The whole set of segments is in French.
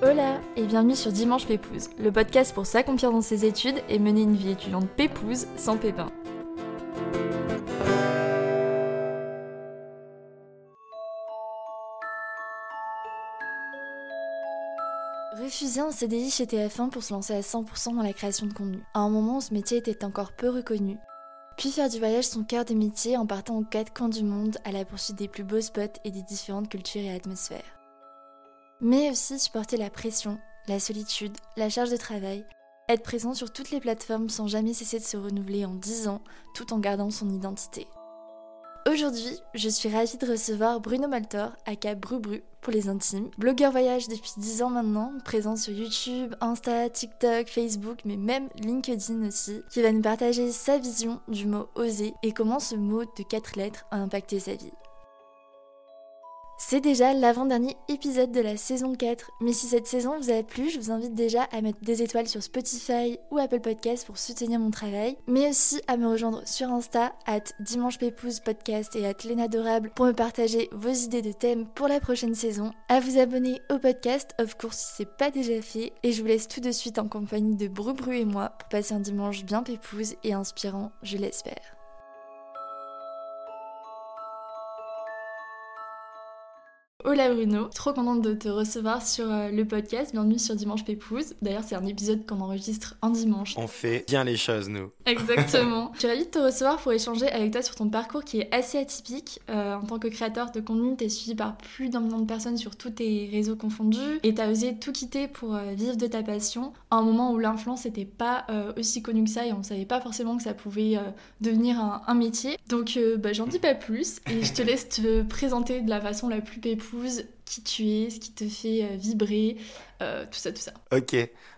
Hola et bienvenue sur Dimanche Pépouze, le podcast pour s'accomplir dans ses études et mener une vie étudiante pépouze sans pépin. Refuser un CDI chez TF1 pour se lancer à 100% dans la création de contenu. À un moment où ce métier était encore peu reconnu. Puis faire du voyage son cœur de métier en partant aux quatre coins du monde à la poursuite des plus beaux spots et des différentes cultures et atmosphères mais aussi supporter la pression, la solitude, la charge de travail, être présent sur toutes les plateformes sans jamais cesser de se renouveler en 10 ans tout en gardant son identité. Aujourd'hui, je suis ravie de recevoir Bruno Maltor, aka Brubru pour les intimes, blogueur voyage depuis 10 ans maintenant, présent sur YouTube, Insta, TikTok, Facebook, mais même LinkedIn aussi, qui va nous partager sa vision du mot oser et comment ce mot de 4 lettres a impacté sa vie. C'est déjà l'avant-dernier épisode de la saison 4, mais si cette saison vous a plu, je vous invite déjà à mettre des étoiles sur Spotify ou Apple Podcast pour soutenir mon travail, mais aussi à me rejoindre sur Insta, at Dimanche Podcast et at Adorable pour me partager vos idées de thèmes pour la prochaine saison, à vous abonner au podcast, of course si c'est pas déjà fait, et je vous laisse tout de suite en compagnie de Brubru et moi pour passer un dimanche bien pépouse et inspirant, je l'espère. Hola Bruno, trop contente de te recevoir sur euh, le podcast. Bienvenue sur Dimanche Pépouze. D'ailleurs, c'est un épisode qu'on enregistre en dimanche. On fait bien les choses, nous. Exactement. Je suis ravie de te recevoir pour échanger avec toi sur ton parcours qui est assez atypique. Euh, en tant que créateur de contenu, tu es suivi par plus d'un million de personnes sur tous tes réseaux confondus et tu as osé tout quitter pour euh, vivre de ta passion à un moment où l'influence n'était pas aussi connue que ça et on savait pas forcément que ça pouvait devenir un, métier. Donc, bah, j'en dis pas plus et je te laisse te présenter de la façon la plus qui tu es, ce qui te fait euh, vibrer, euh, tout ça, tout ça. Ok.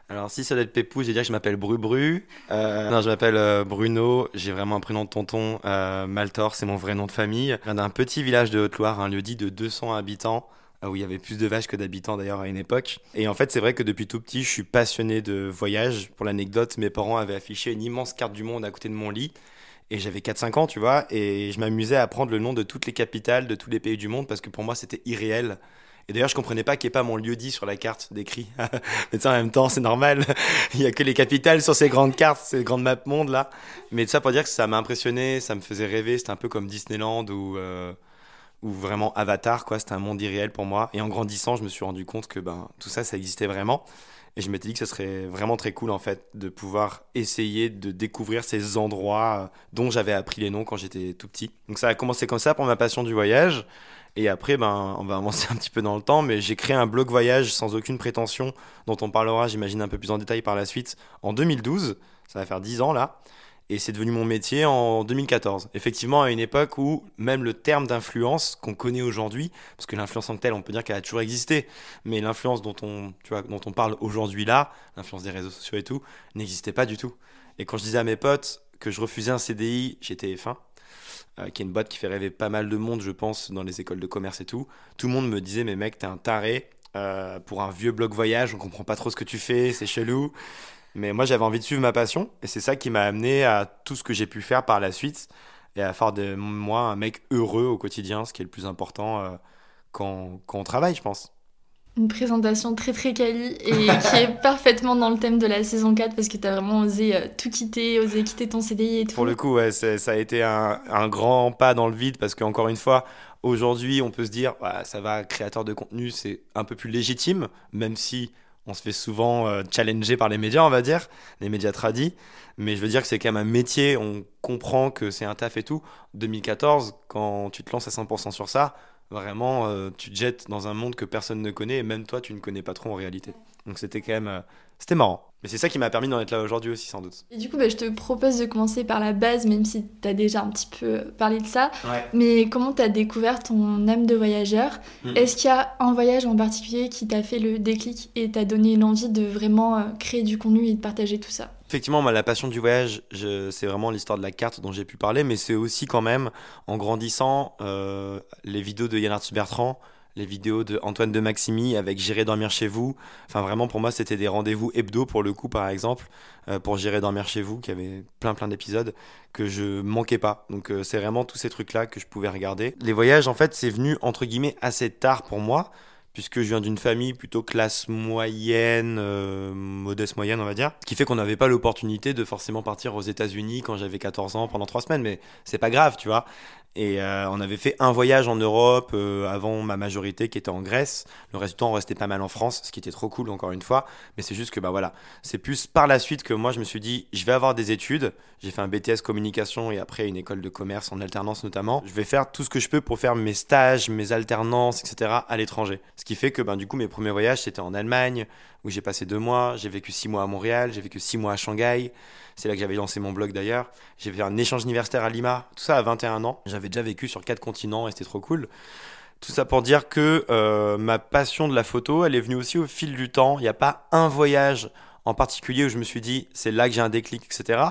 Alors, si ça doit être Pépou, je vais dire que je m'appelle Bru Bru. Euh, non, je m'appelle Bruno. J'ai vraiment un prénom de tonton. Maltor, c'est mon vrai nom de famille. Je viens d'un petit village de Haute-Loire, un lieu dit de 200 habitants où il y avait plus de vaches que d'habitants d'ailleurs à une époque. Et en fait, c'est vrai que depuis tout petit, je suis passionné de voyage. Pour l'anecdote, mes parents avaient affiché une immense carte du monde à côté de mon lit. Et j'avais 4-5 ans, tu vois, et je m'amusais à apprendre le nom de toutes les capitales de tous les pays du monde parce que pour moi c'était irréel. Et d'ailleurs, je comprenais pas qu'il n'y ait pas mon lieu dit sur la carte décrit. Mais ça, en même temps, c'est normal. Il y a que les capitales sur ces grandes cartes, ces grandes maps monde là. Mais ça pour dire que ça m'a impressionné, ça me faisait rêver. C'était un peu comme Disneyland ou, euh, ou vraiment Avatar, quoi. C'était un monde irréel pour moi. Et en grandissant, je me suis rendu compte que ben, tout ça, ça existait vraiment. Et je m'étais dit que ce serait vraiment très cool en fait de pouvoir essayer de découvrir ces endroits euh, dont j'avais appris les noms quand j'étais tout petit. Donc ça a commencé comme ça pour ma passion du voyage. Et après, ben, on va avancer un petit peu dans le temps, mais j'ai créé un blog voyage sans aucune prétention, dont on parlera, j'imagine, un peu plus en détail par la suite, en 2012. Ça va faire 10 ans là et c'est devenu mon métier en 2014. Effectivement, à une époque où même le terme d'influence qu'on connaît aujourd'hui, parce que l'influence en tant que telle, on peut dire qu'elle a toujours existé, mais l'influence dont on, tu vois, dont on parle aujourd'hui là, l'influence des réseaux sociaux et tout, n'existait pas du tout. Et quand je disais à mes potes que je refusais un CDI chez TF1, euh, qui est une boîte qui fait rêver pas mal de monde, je pense, dans les écoles de commerce et tout, tout le monde me disait, mais mec, t'es un taré, euh, pour un vieux blog voyage, on comprend pas trop ce que tu fais, c'est chelou. Mais moi, j'avais envie de suivre ma passion et c'est ça qui m'a amené à tout ce que j'ai pu faire par la suite et à faire de moi un mec heureux au quotidien, ce qui est le plus important euh, quand, quand on travaille, je pense. Une présentation très très quali et qui est parfaitement dans le thème de la saison 4 parce que tu as vraiment osé euh, tout quitter, osé quitter ton CDI et tout. Pour le coup, ouais, ça a été un, un, grand pas dans le vide parce qu'encore une fois, aujourd'hui, on peut se dire, ça va, créateur de contenu, c'est un peu plus légitime, même si on se fait souvent euh, challenger par les médias, on va dire, les médias tradis. Mais je veux dire que c'est quand même un métier, on comprend que c'est un taf et tout. 2014, quand tu te lances à 100% sur ça, vraiment, euh, tu te jettes dans un monde que personne ne connaît et même toi, tu ne connais pas trop en réalité. Donc c'était quand même, euh, c'était marrant. Mais c'est ça qui m'a permis d'en être là aujourd'hui aussi, sans doute. Et du coup, bah, je te propose de commencer par la base, même si tu as déjà un petit peu parlé de ça. Mais comment tu as découvert ton âme de voyageur? Hmm. Est-ce qu'il y a un voyage en particulier qui t'a fait le déclic et t'a donné l'envie de vraiment euh, créer du contenu et de partager tout ça? Effectivement, la passion du voyage, c'est vraiment l'histoire de la carte dont j'ai pu parler, mais c'est aussi quand même, en grandissant, euh, les vidéos de Yann Arthus Bertrand, les vidéos de Antoine de Maximi avec J'irai dormir chez vous. Enfin, vraiment, pour moi, c'était des rendez-vous hebdo pour le coup, par exemple, euh, pour J'irai dormir chez vous, qui avait plein, plein d'épisodes que je manquais pas. Donc, euh, c'est vraiment tous ces trucs-là que je pouvais regarder. Les voyages, en fait, c'est venu, entre guillemets, assez tard pour moi puisque je viens d'une famille plutôt classe moyenne, euh, modeste moyenne on va dire, ce qui fait qu'on n'avait pas l'opportunité de forcément partir aux États-Unis quand j'avais 14 ans pendant trois semaines, mais c'est pas grave, tu vois. Et euh, on avait fait un voyage en Europe euh, avant ma majorité qui était en Grèce. Le reste du temps, on restait pas mal en France, ce qui était trop cool encore une fois. Mais c'est juste que bah voilà, c'est plus par la suite que moi je me suis dit, je vais avoir des études. J'ai fait un BTS communication et après une école de commerce en alternance notamment. Je vais faire tout ce que je peux pour faire mes stages, mes alternances, etc. à l'étranger. Ce qui fait que ben du coup mes premiers voyages c'était en Allemagne où j'ai passé deux mois. J'ai vécu six mois à Montréal, j'ai vécu six mois à Shanghai. C'est là que j'avais lancé mon blog d'ailleurs. J'ai fait un échange universitaire à Lima, tout ça à 21 ans. J'avais déjà vécu sur quatre continents et c'était trop cool. Tout ça pour dire que euh, ma passion de la photo, elle est venue aussi au fil du temps. Il n'y a pas un voyage en particulier où je me suis dit, c'est là que j'ai un déclic, etc.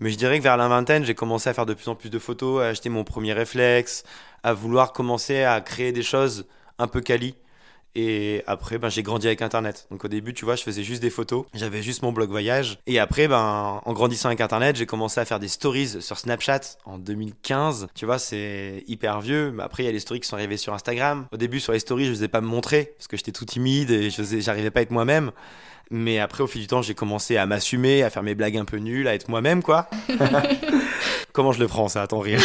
Mais je dirais que vers la vingtaine, j'ai commencé à faire de plus en plus de photos, à acheter mon premier réflexe, à vouloir commencer à créer des choses un peu quali. Et après, ben, j'ai grandi avec Internet. Donc au début, tu vois, je faisais juste des photos. J'avais juste mon blog voyage. Et après, ben, en grandissant avec Internet, j'ai commencé à faire des stories sur Snapchat en 2015. Tu vois, c'est hyper vieux. Mais après, il y a les stories qui sont arrivées sur Instagram. Au début, sur les stories, je ne faisais pas me montrer parce que j'étais tout timide et je j'arrivais pas à être moi-même. Mais après, au fil du temps, j'ai commencé à m'assumer, à faire mes blagues un peu nulles, à être moi-même, quoi. Comment je le prends, ça, à ton rire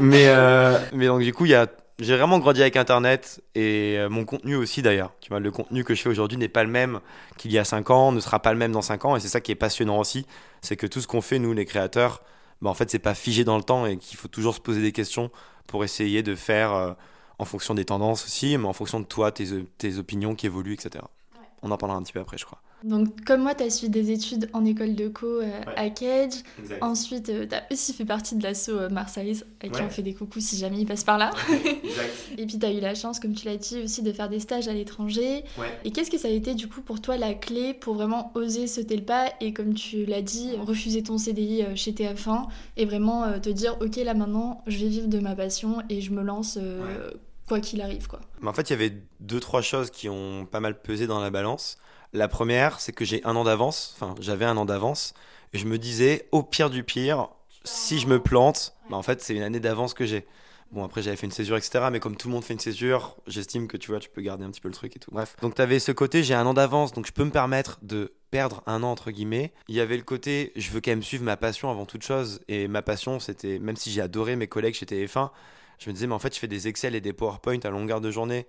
mais, euh, mais donc, du coup, il y a j'ai vraiment grandi avec Internet et euh, mon contenu aussi d'ailleurs. Tu vois, le contenu que je fais aujourd'hui n'est pas le même qu'il y a 5 ans, ne sera pas le même dans 5 ans et c'est ça qui est passionnant aussi, c'est que tout ce qu'on fait nous les créateurs, bah, en fait c'est pas figé dans le temps et qu'il faut toujours se poser des questions pour essayer de faire euh, en fonction des tendances aussi, mais en fonction de toi, tes, tes opinions qui évoluent, etc. On en parlera un petit peu après, je crois. Donc, comme moi, tu as suivi des études en école de co euh, à Cage. Ensuite, euh, tu as aussi fait partie de l'assaut euh, Marseille, à qui on fait des coucous si jamais il passe par là. et puis, tu as eu la chance, comme tu l'as dit, aussi de faire des stages à l'étranger. Et qu'est-ce que ça a été, du coup, pour toi, la clé pour vraiment oser sauter le pas et, comme tu l'as dit, refuser ton CDI chez TF1 et vraiment te dire, OK, là maintenant, je vais vivre de ma passion et je me lance quoi qu'il arrive, quoi. Mais en fait, il y avait deux, trois choses qui ont pas mal pesé dans la balance. La première, c'est que j'ai un an d'avance, enfin j'avais un an d'avance, et je me disais, au pire du pire, si je me plante, bah, en fait c'est une année d'avance que j'ai. Bon, après, j'avais fait une césure, etc. Mais comme tout le monde fait une césure, j'estime que tu vois, tu peux garder un petit peu le truc et tout. Bref. Donc, tu avais ce côté, j'ai un an d'avance, donc je peux me permettre de perdre un an, entre guillemets. Il y avait le côté, je veux quand même suivre ma passion avant toute chose. Et ma passion, c'était, même si j'ai adoré mes collègues chez TF1, je me disais, mais en fait, je fais des Excel et des PowerPoint à longueur de journée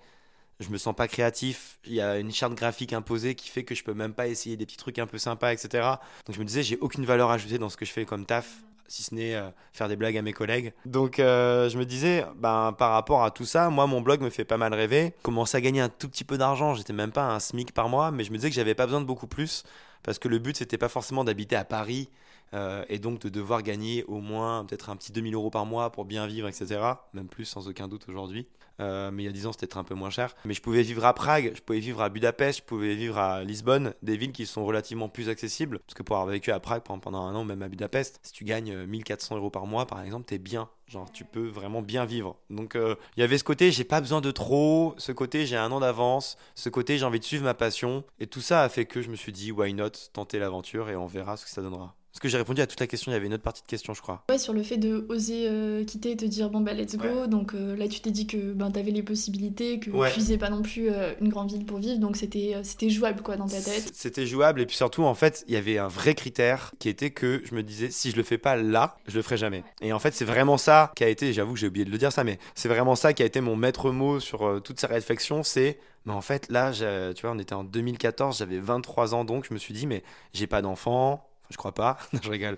je me sens pas créatif. Il y a une charte graphique imposée qui fait que je peux même pas essayer des petits trucs un peu sympas, etc. Donc je me disais, j'ai aucune valeur ajoutée dans ce que je fais comme taf, si ce n'est euh, faire des blagues à mes collègues. Donc euh, je me disais, ben, par rapport à tout ça, moi mon blog me fait pas mal rêver. Commencer à gagner un tout petit peu d'argent, j'étais même pas un SMIC par mois, mais je me disais que j'avais pas besoin de beaucoup plus parce que le but c'était pas forcément d'habiter à Paris euh, et donc de devoir gagner au moins peut-être un petit 2000 euros par mois pour bien vivre, etc. Même plus sans aucun doute aujourd'hui. Euh, mais il y a 10 ans, c'était peut-être un peu moins cher. Mais je pouvais vivre à Prague, je pouvais vivre à Budapest, je pouvais vivre à Lisbonne, des villes qui sont relativement plus accessibles. Parce que pour avoir vécu à Prague pendant un an, même à Budapest, si tu gagnes 1400 euh, euros par mois, par exemple, t'es bien. Genre, tu peux vraiment bien vivre. Donc, il y avait ce côté, j'ai pas besoin de trop. Ce côté, j'ai un an d'avance. Ce côté, j'ai envie de suivre ma passion. Et tout ça a fait que je me suis dit, why not tenter l'aventure et on verra ce que ça donnera. Parce que j'ai répondu à toute la question, il y avait une autre partie de question, je crois. Ouais, sur le fait de oser euh, quitter et te dire bon bah let's go. Donc euh, là, tu t'es dit que ben t'avais les possibilités, que tu faisais pas non plus euh, une grande ville pour vivre, donc c'était c'était jouable quoi dans ta tête. C'était jouable et puis surtout en fait, il y avait un vrai critère qui était que je me disais si je le fais pas là, je le ferai jamais. Et en fait, c'est vraiment ça qui a été, j'avoue que j'ai oublié de le dire ça, mais c'est vraiment ça qui a été mon maître mot sur toutes ces réflexions, c'est mais en fait là, tu vois, on était en 2014, j'avais 23 ans donc je me suis dit mais j'ai pas d'enfant je crois pas. je rigole.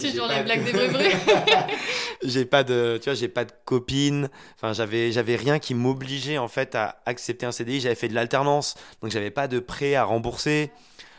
Toujours les blagues des bruits j'ai pas de, tu vois, j'ai pas de copine. Enfin, j'avais, j'avais rien qui m'obligeait en fait à accepter un CDI. J'avais fait de l'alternance, donc j'avais pas de prêt à rembourser.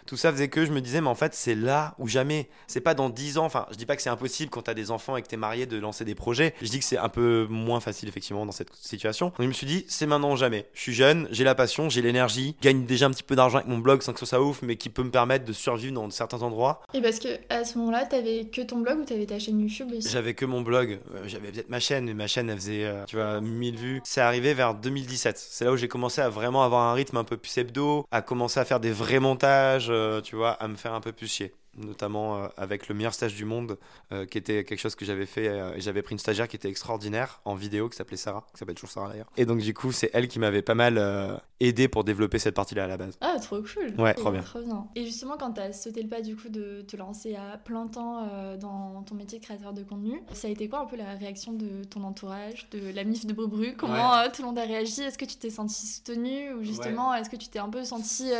Tout ça faisait que je me disais, mais en fait, c'est là ou jamais. C'est pas dans 10 ans. Enfin, je dis pas que c'est impossible quand t'as des enfants et que t'es marié de lancer des projets. Je dis que c'est un peu moins facile, effectivement, dans cette situation. Donc, je me suis dit, c'est maintenant ou jamais. Je suis jeune, j'ai la passion, j'ai l'énergie, gagne déjà un petit peu d'argent avec mon blog sans que ce soit ouf, mais qui peut me permettre de survivre dans certains endroits. Et parce que à ce moment-là, t'avais que ton blog ou t'avais ta chaîne YouTube aussi? J'avais que mon blog. Euh, j'avais peut-être ma chaîne, mais ma chaîne, elle faisait, euh, tu vois, 1000 vues. C'est arrivé vers 2017. C'est là où j'ai commencé à vraiment avoir un rythme un peu plus hebdo, à commencer à faire des vrais montages, tu vois, à me faire un peu plus chier notamment euh, avec le meilleur stage du monde, euh, qui était quelque chose que j'avais fait. Euh, et j'avais pris une stagiaire qui était extraordinaire en vidéo, qui s'appelait Sarah, qui s'appelle toujours Sarah d'ailleurs. Et donc, du coup, c'est elle qui m'avait pas mal aidé pour développer cette partie-là à la base. Ah, trop cool. Ouais, trop bien. trop bien. Et justement, quand tu as sauté le pas du coup de te lancer à plein temps dans ton métier de créateur de contenu, ça a été quoi un peu la réaction de ton entourage, de la MIF de Brubru? Comment tout le monde a réagi? Est-ce que tu t'es senti soutenu? Ou justement, est-ce que tu t'es un peu senti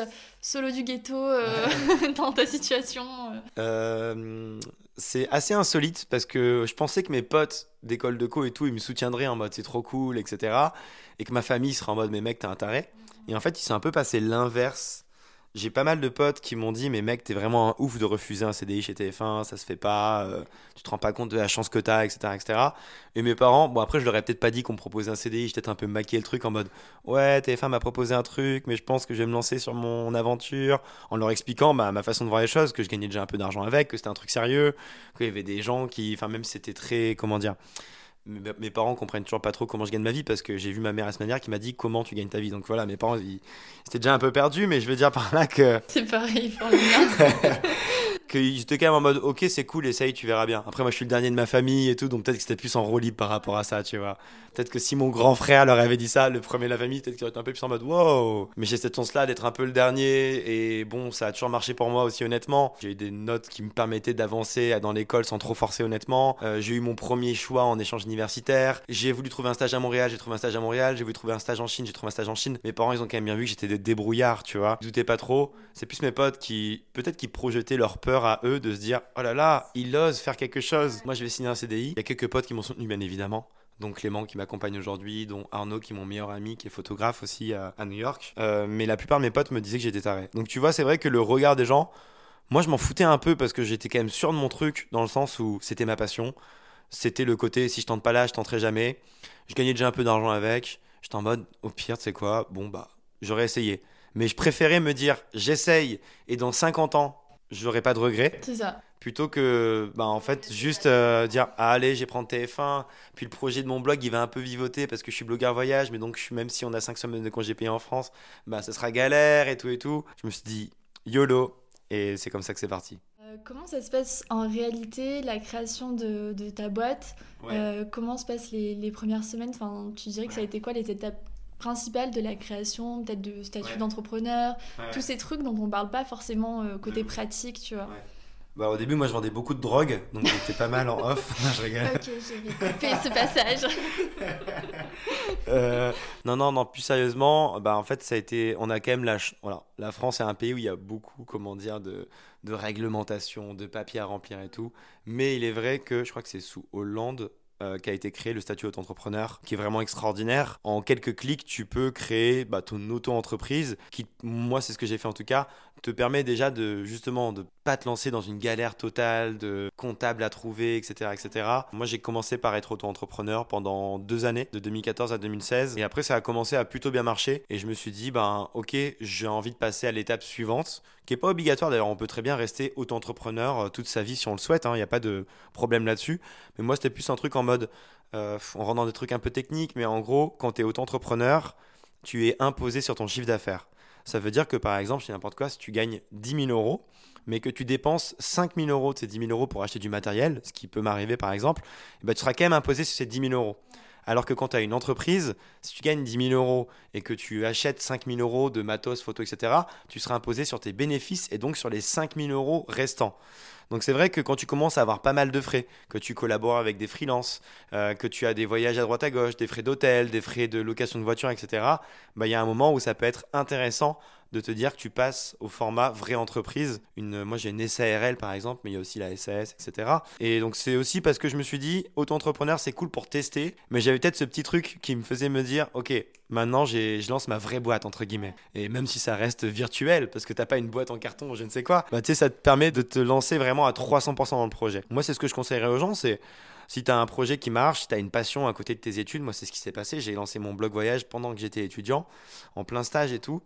solo du ghetto dans ta situation euh, c'est assez insolite parce que je pensais que mes potes d'école de co et tout, ils me soutiendraient en mode c'est trop cool, etc. Et que ma famille serait en mode mais mec, t'es un taré. Et en fait, il s'est un peu passé l'inverse j'ai pas mal de potes qui m'ont dit mais mec t'es vraiment un ouf de refuser un CDI chez TF1 ça se fait pas euh, tu te rends pas compte de la chance que t'as etc etc et mes parents bon après je leur ai peut-être pas dit qu'on me proposait un CDI j'ai peut-être un peu maquillé le truc en mode ouais TF1 m'a proposé un truc mais je pense que je vais me lancer sur mon aventure en leur expliquant bah, ma façon de voir les choses que je gagnais déjà un peu d'argent avec que c'était un truc sérieux qu'il y avait des gens qui enfin même c'était très comment dire mes parents comprennent toujours pas trop comment je gagne ma vie parce que j'ai vu ma mère à ce manière qui m'a dit comment tu gagnes ta vie. Donc voilà, mes parents, ils, étaient déjà un peu perdus, mais je veux dire par là que. C'est pareil, j'étais quand même en mode ok c'est cool essaye tu verras bien. Après moi je suis le dernier de ma famille et tout donc peut-être que c'était plus en libre par rapport à ça tu vois. Peut-être que si mon grand frère leur avait dit ça le premier de la famille peut-être qu'il aurait été un peu plus en mode wow. Mais j'ai cette chance là d'être un peu le dernier et bon ça a toujours marché pour moi aussi honnêtement. J'ai eu des notes qui me permettaient d'avancer dans l'école sans trop forcer honnêtement. Euh, j'ai eu mon premier choix en échange universitaire. J'ai voulu trouver un stage à Montréal j'ai trouvé un stage à Montréal. J'ai voulu trouver un stage en Chine j'ai trouvé un stage en Chine. Mes parents ils ont quand même bien vu que j'étais des débrouillards tu vois. Ils pas trop. C'est plus mes potes qui peut-être qui projetaient leur peur à eux de se dire oh là là, il ose faire quelque chose. Moi, je vais signer un CDI. Il y a quelques potes qui m'ont soutenu, bien évidemment. Donc Clément qui m'accompagne aujourd'hui, dont Arnaud qui est mon meilleur ami, qui est photographe aussi à, New York. Euh, mais la plupart de mes potes me disaient que j'étais taré. Donc tu vois, c'est vrai que le regard des gens, moi je m'en foutais un peu parce que j'étais quand même sûr de mon truc, dans le sens où c'était ma passion. C'était le côté si je tente pas là, je tenterai jamais. Je gagnais déjà un peu d'argent avec. J'étais en mode au pire, tu sais quoi, bon bah j'aurais essayé. Mais je préférais me dire j'essaye et dans 50 ans j'aurais pas de regrets. C'est ça. Plutôt que, bah, en fait, juste euh, dire ah, allez, j'ai prendre TF1, puis le projet de mon blog il va un peu vivoter parce que je suis blogueur voyage, mais donc même si on a 5 semaines de congé payé en France, bah, ça sera galère et tout et tout. Je me suis dit YOLO, et c'est comme ça que c'est parti. Euh, comment ça se passe en réalité, la création de, de ta boîte? Euh, Comment se passent les, les premières semaines? Enfin, Tu dirais que ça a été quoi les étapes? Principale de la création, peut-être de statut d'entrepreneur, tous ces trucs dont on parle pas forcément euh, côté pratique, tu vois. Bah, au début, moi, je vendais beaucoup de drogue, donc j'étais pas mal en off. je rigole. Ok, j'ai coupé ce passage. Euh, non, non, non, plus sérieusement, bah, en fait, ça a été. On a quand même la. Voilà, la France est un pays où il y a beaucoup, comment dire, de, de réglementation, de papiers à remplir et tout. Mais il est vrai que je crois que c'est sous Hollande euh, qui a été créé, le statut auto-entrepreneur, qui est vraiment extraordinaire. En quelques clics, tu peux créer bah, ton auto-entreprise, qui, moi, c'est ce que j'ai fait en tout cas, te permet déjà de justement de pas te lancer dans une galère totale de comptable à trouver, etc., etc. Moi, j'ai commencé par être auto-entrepreneur pendant deux années, de 2014 à 2016, et après, ça a commencé à plutôt bien marcher, et je me suis dit, ben, ok, j'ai envie de passer à l'étape suivante, qui est pas obligatoire d'ailleurs. On peut très bien rester auto-entrepreneur euh, toute sa vie si on le souhaite. Il hein, n'y a pas de problème là-dessus. Mais moi, c'était plus un truc en mode, euh, on rentre dans des trucs un peu techniques, mais en gros, quand tu es auto-entrepreneur, tu es imposé sur ton chiffre d'affaires. Ça veut dire que par exemple, c'est n'importe quoi, si tu gagnes 10 000 euros, mais que tu dépenses 5 000 euros de ces 10 000 euros pour acheter du matériel, ce qui peut m'arriver par exemple, eh ben, tu seras quand même imposé sur ces 10 000 euros. Alors que quand tu as une entreprise, si tu gagnes 10 000 euros et que tu achètes 5 000 euros de matos, photos, etc., tu seras imposé sur tes bénéfices et donc sur les 5 000 euros restants. Donc c'est vrai que quand tu commences à avoir pas mal de frais, que tu collabores avec des freelances, euh, que tu as des voyages à droite à gauche, des frais d'hôtel, des frais de location de voiture, etc., bah, il y a un moment où ça peut être intéressant de te dire que tu passes au format vraie entreprise. Une, moi, j'ai une SARL par exemple, mais il y a aussi la SAS, etc. Et donc, c'est aussi parce que je me suis dit, auto-entrepreneur, c'est cool pour tester, mais j'avais peut-être ce petit truc qui me faisait me dire, ok, maintenant, je lance ma vraie boîte, entre guillemets. Et même si ça reste virtuel, parce que t'as pas une boîte en carton ou je ne sais quoi, bah, tu sais, ça te permet de te lancer vraiment à 300% dans le projet. Moi, c'est ce que je conseillerais aux gens, c'est si tu as un projet qui marche, si tu as une passion à côté de tes études, moi c'est ce qui s'est passé, j'ai lancé mon blog voyage pendant que j'étais étudiant, en plein stage et tout.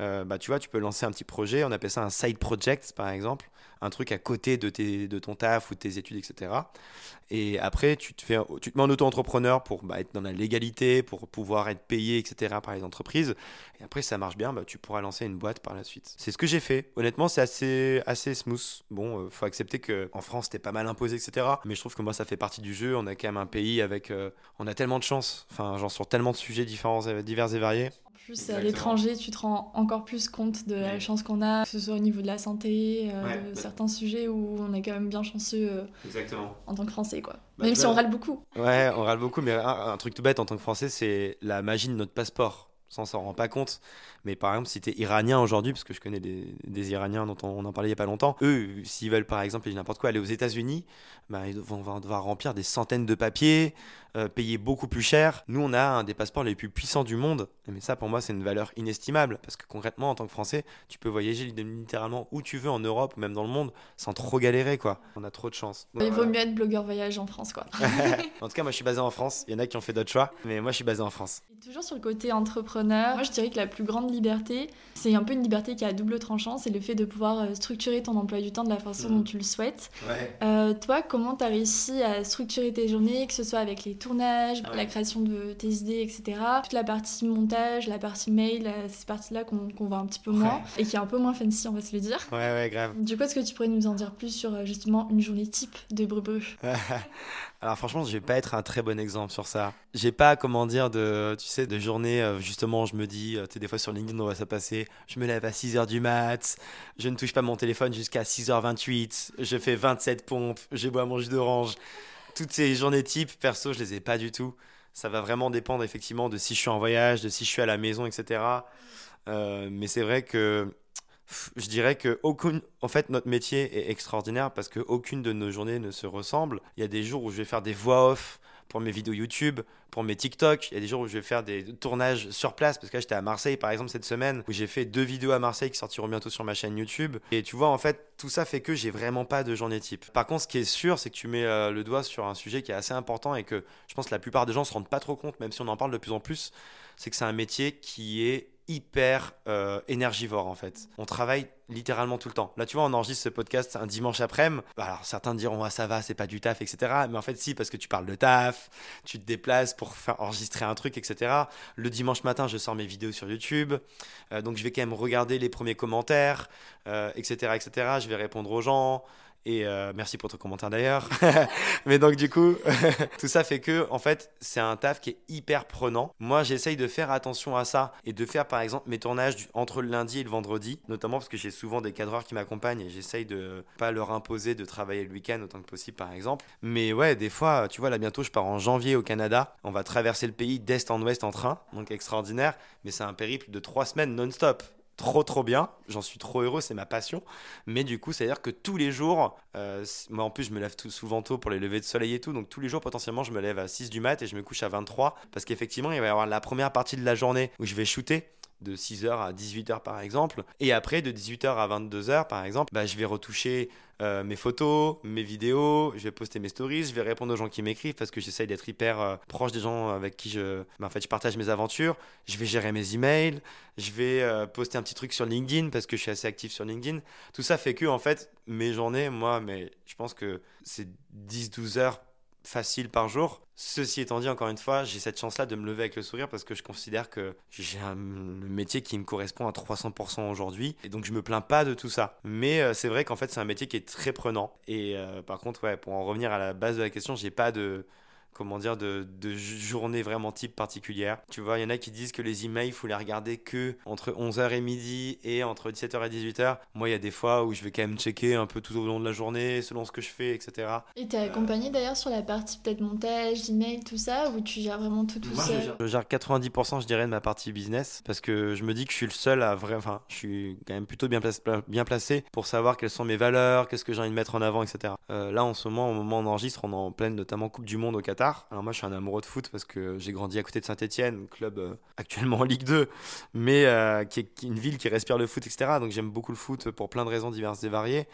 Euh, bah, tu vois, tu peux lancer un petit projet, on appelle ça un side project par exemple, un truc à côté de, tes, de ton taf ou de tes études, etc. Et après, tu te, fais, tu te mets en auto-entrepreneur pour bah, être dans la légalité, pour pouvoir être payé, etc. par les entreprises. Et après, ça marche bien, bah, tu pourras lancer une boîte par la suite. C'est ce que j'ai fait. Honnêtement, c'est assez, assez smooth. Bon, euh, faut accepter qu'en France, c'était pas mal imposé, etc. Mais je trouve que moi, ça fait partie du jeu. On a quand même un pays avec. Euh, on a tellement de chance, enfin, genre sur tellement de sujets différents, divers et variés plus à l'étranger, tu te rends encore plus compte de la chance qu'on a, que ce soit au niveau de la santé, euh, de bah certains sujets où on est quand même bien chanceux euh, en tant que Français, quoi. Bah, même si on râle beaucoup. Ouais, on râle beaucoup, mais un, truc tout bête en tant que Français, c'est la magie de notre passeport. Ça, on s'en rend pas compte. Mais par exemple, si tu es iranien aujourd'hui, parce que je connais des, des Iraniens dont on, en parlait il y a pas longtemps, eux, s'ils veulent par exemple, n'importe quoi, aller aux États-Unis, bah, ils vont, devoir remplir des centaines de papiers, euh, payer beaucoup plus cher. Nous, on a un des passeports les plus puissants du monde. Mais ça, pour moi, c'est une valeur inestimable. Parce que concrètement, en tant que Français, tu peux voyager littéralement où tu veux en Europe ou même dans le monde sans trop galérer, quoi. On a trop de chance. il vaut mieux être blogueur voyage en France, quoi. en tout cas, moi, je suis basé en France. Il y en a qui ont fait d'autres choix, mais moi, je suis basé en France. toujours sur le côté entrepreneur, moi, je dirais que la plus grande liberté, c'est un peu une liberté qui a double tranchant. C'est le fait de pouvoir euh, structurer ton emploi du temps de la façon dont mmh. tu le souhaites. Euh, toi, comment tu as réussi à structurer tes journées, que ce soit avec les tournage, la création de tes idées, etc. Toute la partie montage, la partie mail, euh, ces parties-là qu'on voit un petit peu moins et qui est un peu moins fancy, on va se le dire. Ouais, ouais, grave. Du coup, est-ce que tu pourrais nous en dire plus sur euh, justement une journée type de Brubru Alors franchement, je vais pas être un très bon exemple sur ça. J'ai pas comment dire de tu sais de journée euh, justement, je me dis tu sais des fois sur LinkedIn on va ça passer, je me lève à 6h du mat, je ne touche pas mon téléphone jusqu'à 6h28, je fais 27 pompes, je bois mon jus d'orange toutes ces journées type, perso, je les ai pas du tout. Ça va vraiment dépendre effectivement de si je suis en voyage, de si je suis à la maison, etc. Euh, mais c'est vrai que je dirais que aucune, en fait, notre métier est extraordinaire parce que aucune de nos journées ne se ressemble. Il y a des jours où je vais faire des voix off pour mes vidéos YouTube, pour mes TikTok. Il y a des jours où je vais faire des tournages sur place parce que j'étais à Marseille par exemple cette semaine où j'ai fait deux vidéos à Marseille qui sortiront bientôt sur ma chaîne YouTube. Et tu vois, en fait, tout ça fait que j'ai vraiment pas de journée type. Par contre, ce qui est sûr, c'est que tu mets euh, le doigt sur un sujet qui est assez important et que je pense que la plupart des gens se rendent pas trop compte, même si on en parle de plus en plus, c'est que c'est un métier qui est hyper euh, énergivore en fait. On travaille littéralement tout le temps. Là, tu vois, on enregistre ce podcast un dimanche après-midi. Bah, alors, certains diront, ah, ça va, c'est pas du taf, etc. Mais en fait, si, parce que tu parles de taf, tu te déplaces pour faire enregistrer un truc, etc. Le dimanche matin, je sors mes vidéos sur YouTube. Euh, donc, je vais quand même regarder les premiers commentaires, etc., euh, etc. Je vais répondre aux gens. Et euh, merci pour ton commentaire d'ailleurs. Mais donc du coup, tout ça fait que en fait, c'est un taf qui est hyper prenant. Moi, j'essaye de faire attention à ça et de faire par exemple mes tournages entre le lundi et le vendredi, notamment parce que j'ai souvent des cadreurs qui m'accompagnent et j'essaye de pas leur imposer de travailler le week-end autant que possible par exemple. Mais ouais, des fois, tu vois, là bientôt, je pars en janvier au Canada. On va traverser le pays d'est en ouest en train, donc extraordinaire. Mais c'est un périple de trois semaines non-stop trop trop bien, j'en suis trop heureux, c'est ma passion. Mais du coup, c'est-à-dire que tous les jours, euh, moi en plus je me lève tout, souvent tôt pour les levées de soleil et tout, donc tous les jours potentiellement je me lève à 6 du mat et je me couche à 23 parce qu'effectivement il va y avoir la première partie de la journée où je vais shooter de 6h à 18h par exemple. Et après, de 18h à 22h par exemple, bah, je vais retoucher euh, mes photos, mes vidéos, je vais poster mes stories, je vais répondre aux gens qui m'écrivent parce que j'essaye d'être hyper euh, proche des gens avec qui je, bah, en fait, je partage mes aventures. Je vais gérer mes emails, je vais euh, poster un petit truc sur LinkedIn parce que je suis assez actif sur LinkedIn. Tout ça fait que, en fait, mes journées, moi, mais je pense que c'est 10-12 heures facile par jour. Ceci étant dit, encore une fois, j'ai cette chance-là de me lever avec le sourire parce que je considère que j'ai un métier qui me correspond à 300% aujourd'hui. Et donc, je me plains pas de tout ça. Mais euh, c'est vrai qu'en fait, c'est un métier qui est très prenant. Et euh, par contre, ouais, pour en revenir à la base de la question, j'ai pas de comment dire, de, de journée vraiment type particulière. Tu vois, il y en a qui disent que les emails, il faut les regarder que entre 11h et midi et entre 17h et 18h. Moi, il y a des fois où je vais quand même checker un peu tout au long de la journée, selon ce que je fais, etc. Et t'es accompagné d'ailleurs sur la partie peut-être montage, email, tout ça, ou tu gères vraiment tout tout Moi, seul je gère, je gère 90% je dirais de ma partie business parce que je me dis que je suis le seul à vrai enfin je suis quand même plutôt bien placé, bien placé pour savoir quelles sont mes valeurs qu'est-ce que j'ai envie de mettre en avant etc Euh, là en ce moment au moment où on enregistre on est en pleine notamment Coupe du Monde au Qatar alors moi je suis un amoureux de foot parce que j'ai grandi à côté de Saint-Etienne club euh, actuellement en Ligue 2 mais euh, qui, est, une ville qui respire le foot etc donc j'aime beaucoup le foot pour plein de raisons diverses et variées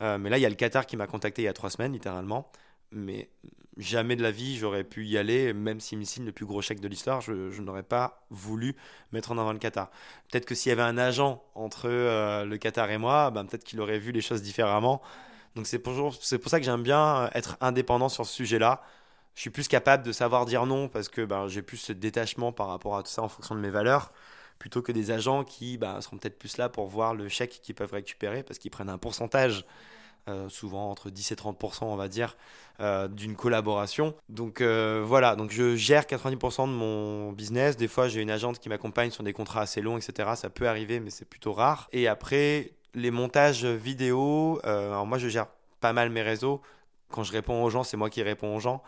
Euh, mais là il y a le Qatar qui m'a contacté il y a trois semaines littéralement mais jamais de la vie j'aurais pu y aller, même s'il me signe le plus gros chèque de l'histoire, je, n'aurais pas voulu mettre en avant le Qatar. Peut-être que s'il y avait un agent entre le Qatar et moi, ben, peut-être qu'il aurait vu les choses différemment. Donc c'est pour ça que j'aime bien être indépendant sur ce sujet-là. Je suis plus capable de savoir dire non parce que ben, j'ai plus ce détachement par rapport à tout ça en fonction de mes valeurs plutôt que des agents qui ben, seront peut-être plus là pour voir le chèque qu'ils peuvent récupérer parce qu'ils prennent un pourcentage euh, souvent entre 10 et 30% on va dire euh, d'une collaboration. Donc euh, voilà. Donc je gère 90% de mon business. Des fois j'ai une agente qui m'accompagne sur des contrats assez longs etc ça peut arriver mais c'est plutôt rare. Et après les montages vidéo alors moi je gère pas mal mes réseaux. Quand je réponds aux gens c'est moi qui réponds aux gens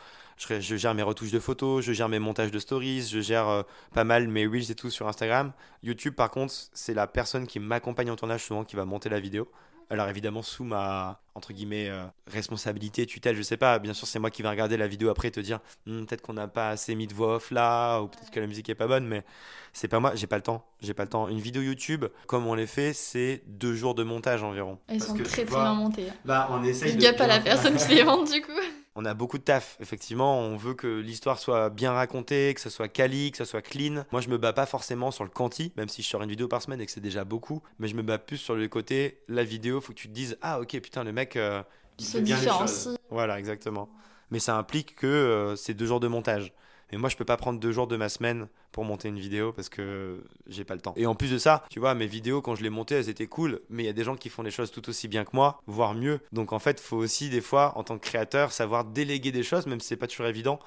je, je gère mes retouches de photos je gère mes montages de stories je gère euh, pas mal mes reels et tout sur Instagram YouTube par contre c'est la personne qui m'accompagne en tournage souvent qui va monter la vidéo alors évidemment sous ma entre guillemets euh, responsabilité, tutelle, je sais pas. Bien sûr, c'est moi qui vais regarder la vidéo après et te dire Hm, peut-être qu'on n'a pas assez mis de voix off là ou peut-être que la musique est pas bonne, mais c'est pas moi. J'ai pas le temps. J'ai pas le temps. Une vidéo YouTube, comme on les fait, c'est deux jours de montage environ. Elles Parce sont que très très bien montées. Bah, on essaye. Big up à la personne qui les vend du coup. On a beaucoup de taf, effectivement. On veut que l'histoire soit bien racontée, que ce soit quali, que ce soit clean. Moi, je me bats pas forcément sur le quanti, même si je sors une vidéo par semaine et que c'est déjà beaucoup. Mais je me bats plus sur le côté, la vidéo, faut que tu te dises, ah ok, putain, le mec, euh, il Se différencie. Voilà, exactement. Mais ça implique que euh, c'est deux jours de montage. Mais moi, je peux pas prendre deux jours de ma semaine pour monter une vidéo parce que j'ai pas le temps. Et en plus de ça, tu vois, mes vidéos, quand je les montais, elles étaient cool, mais il y a des gens qui font les choses tout aussi bien que moi, voire mieux. Donc en fait, faut aussi, des fois, en tant que créateur, savoir déléguer des choses, même si c'est pas toujours évident.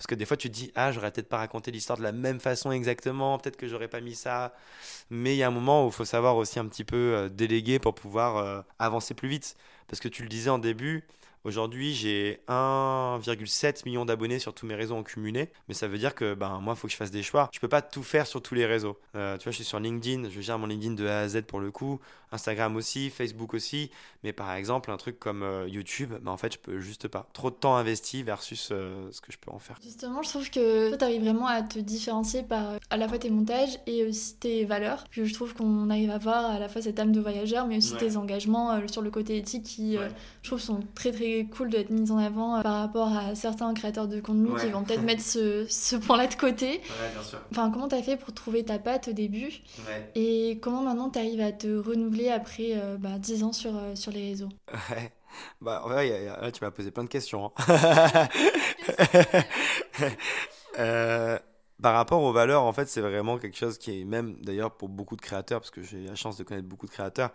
Parce que des fois, tu te dis, ah, j'aurais peut-être pas raconté l'histoire de la même façon exactement, peut-être que j'aurais pas mis ça. Mais il y a un moment où il faut savoir aussi un petit peu euh, déléguer pour pouvoir euh, avancer plus vite. Parce que tu le disais en début, Aujourd'hui, j'ai 1,7 million d'abonnés sur tous mes réseaux en cumulé, mais ça veut dire que ben moi, il faut que je fasse des choix. Je peux pas tout faire sur tous les réseaux. Euh, tu vois, je suis sur LinkedIn, je gère mon LinkedIn de A à Z pour le coup, Instagram aussi, Facebook aussi, mais par exemple, un truc comme euh, YouTube, ben en fait, je peux juste pas. Trop de temps investi versus euh, ce que je peux en faire. Justement, je trouve que toi, t'arrives vraiment à te différencier par euh, à la fois tes montages et aussi tes valeurs. Que je trouve qu'on arrive à voir à la fois cette âme de voyageur, mais aussi Ouais. tes engagements sur le côté éthique qui, Ouais. je trouve, sont très très cool d'être mis en avant euh, par rapport à certains créateurs de contenu Ouais. qui vont peut-être mettre ce, ce point-là de côté. Ouais, bien sûr. Enfin, comment t'as fait pour trouver ta patte au début Ouais. et comment maintenant t'arrives à te renouveler après euh, bah, 10 ans sur, euh, sur les réseaux? Ouais. Bah, ouais, y a- y a- là, tu m'as posé plein de questions. hein. Euh, par rapport aux valeurs, en fait, c'est vraiment quelque chose qui est même, d'ailleurs, pour beaucoup de créateurs, parce que j'ai la chance de connaître beaucoup de créateurs,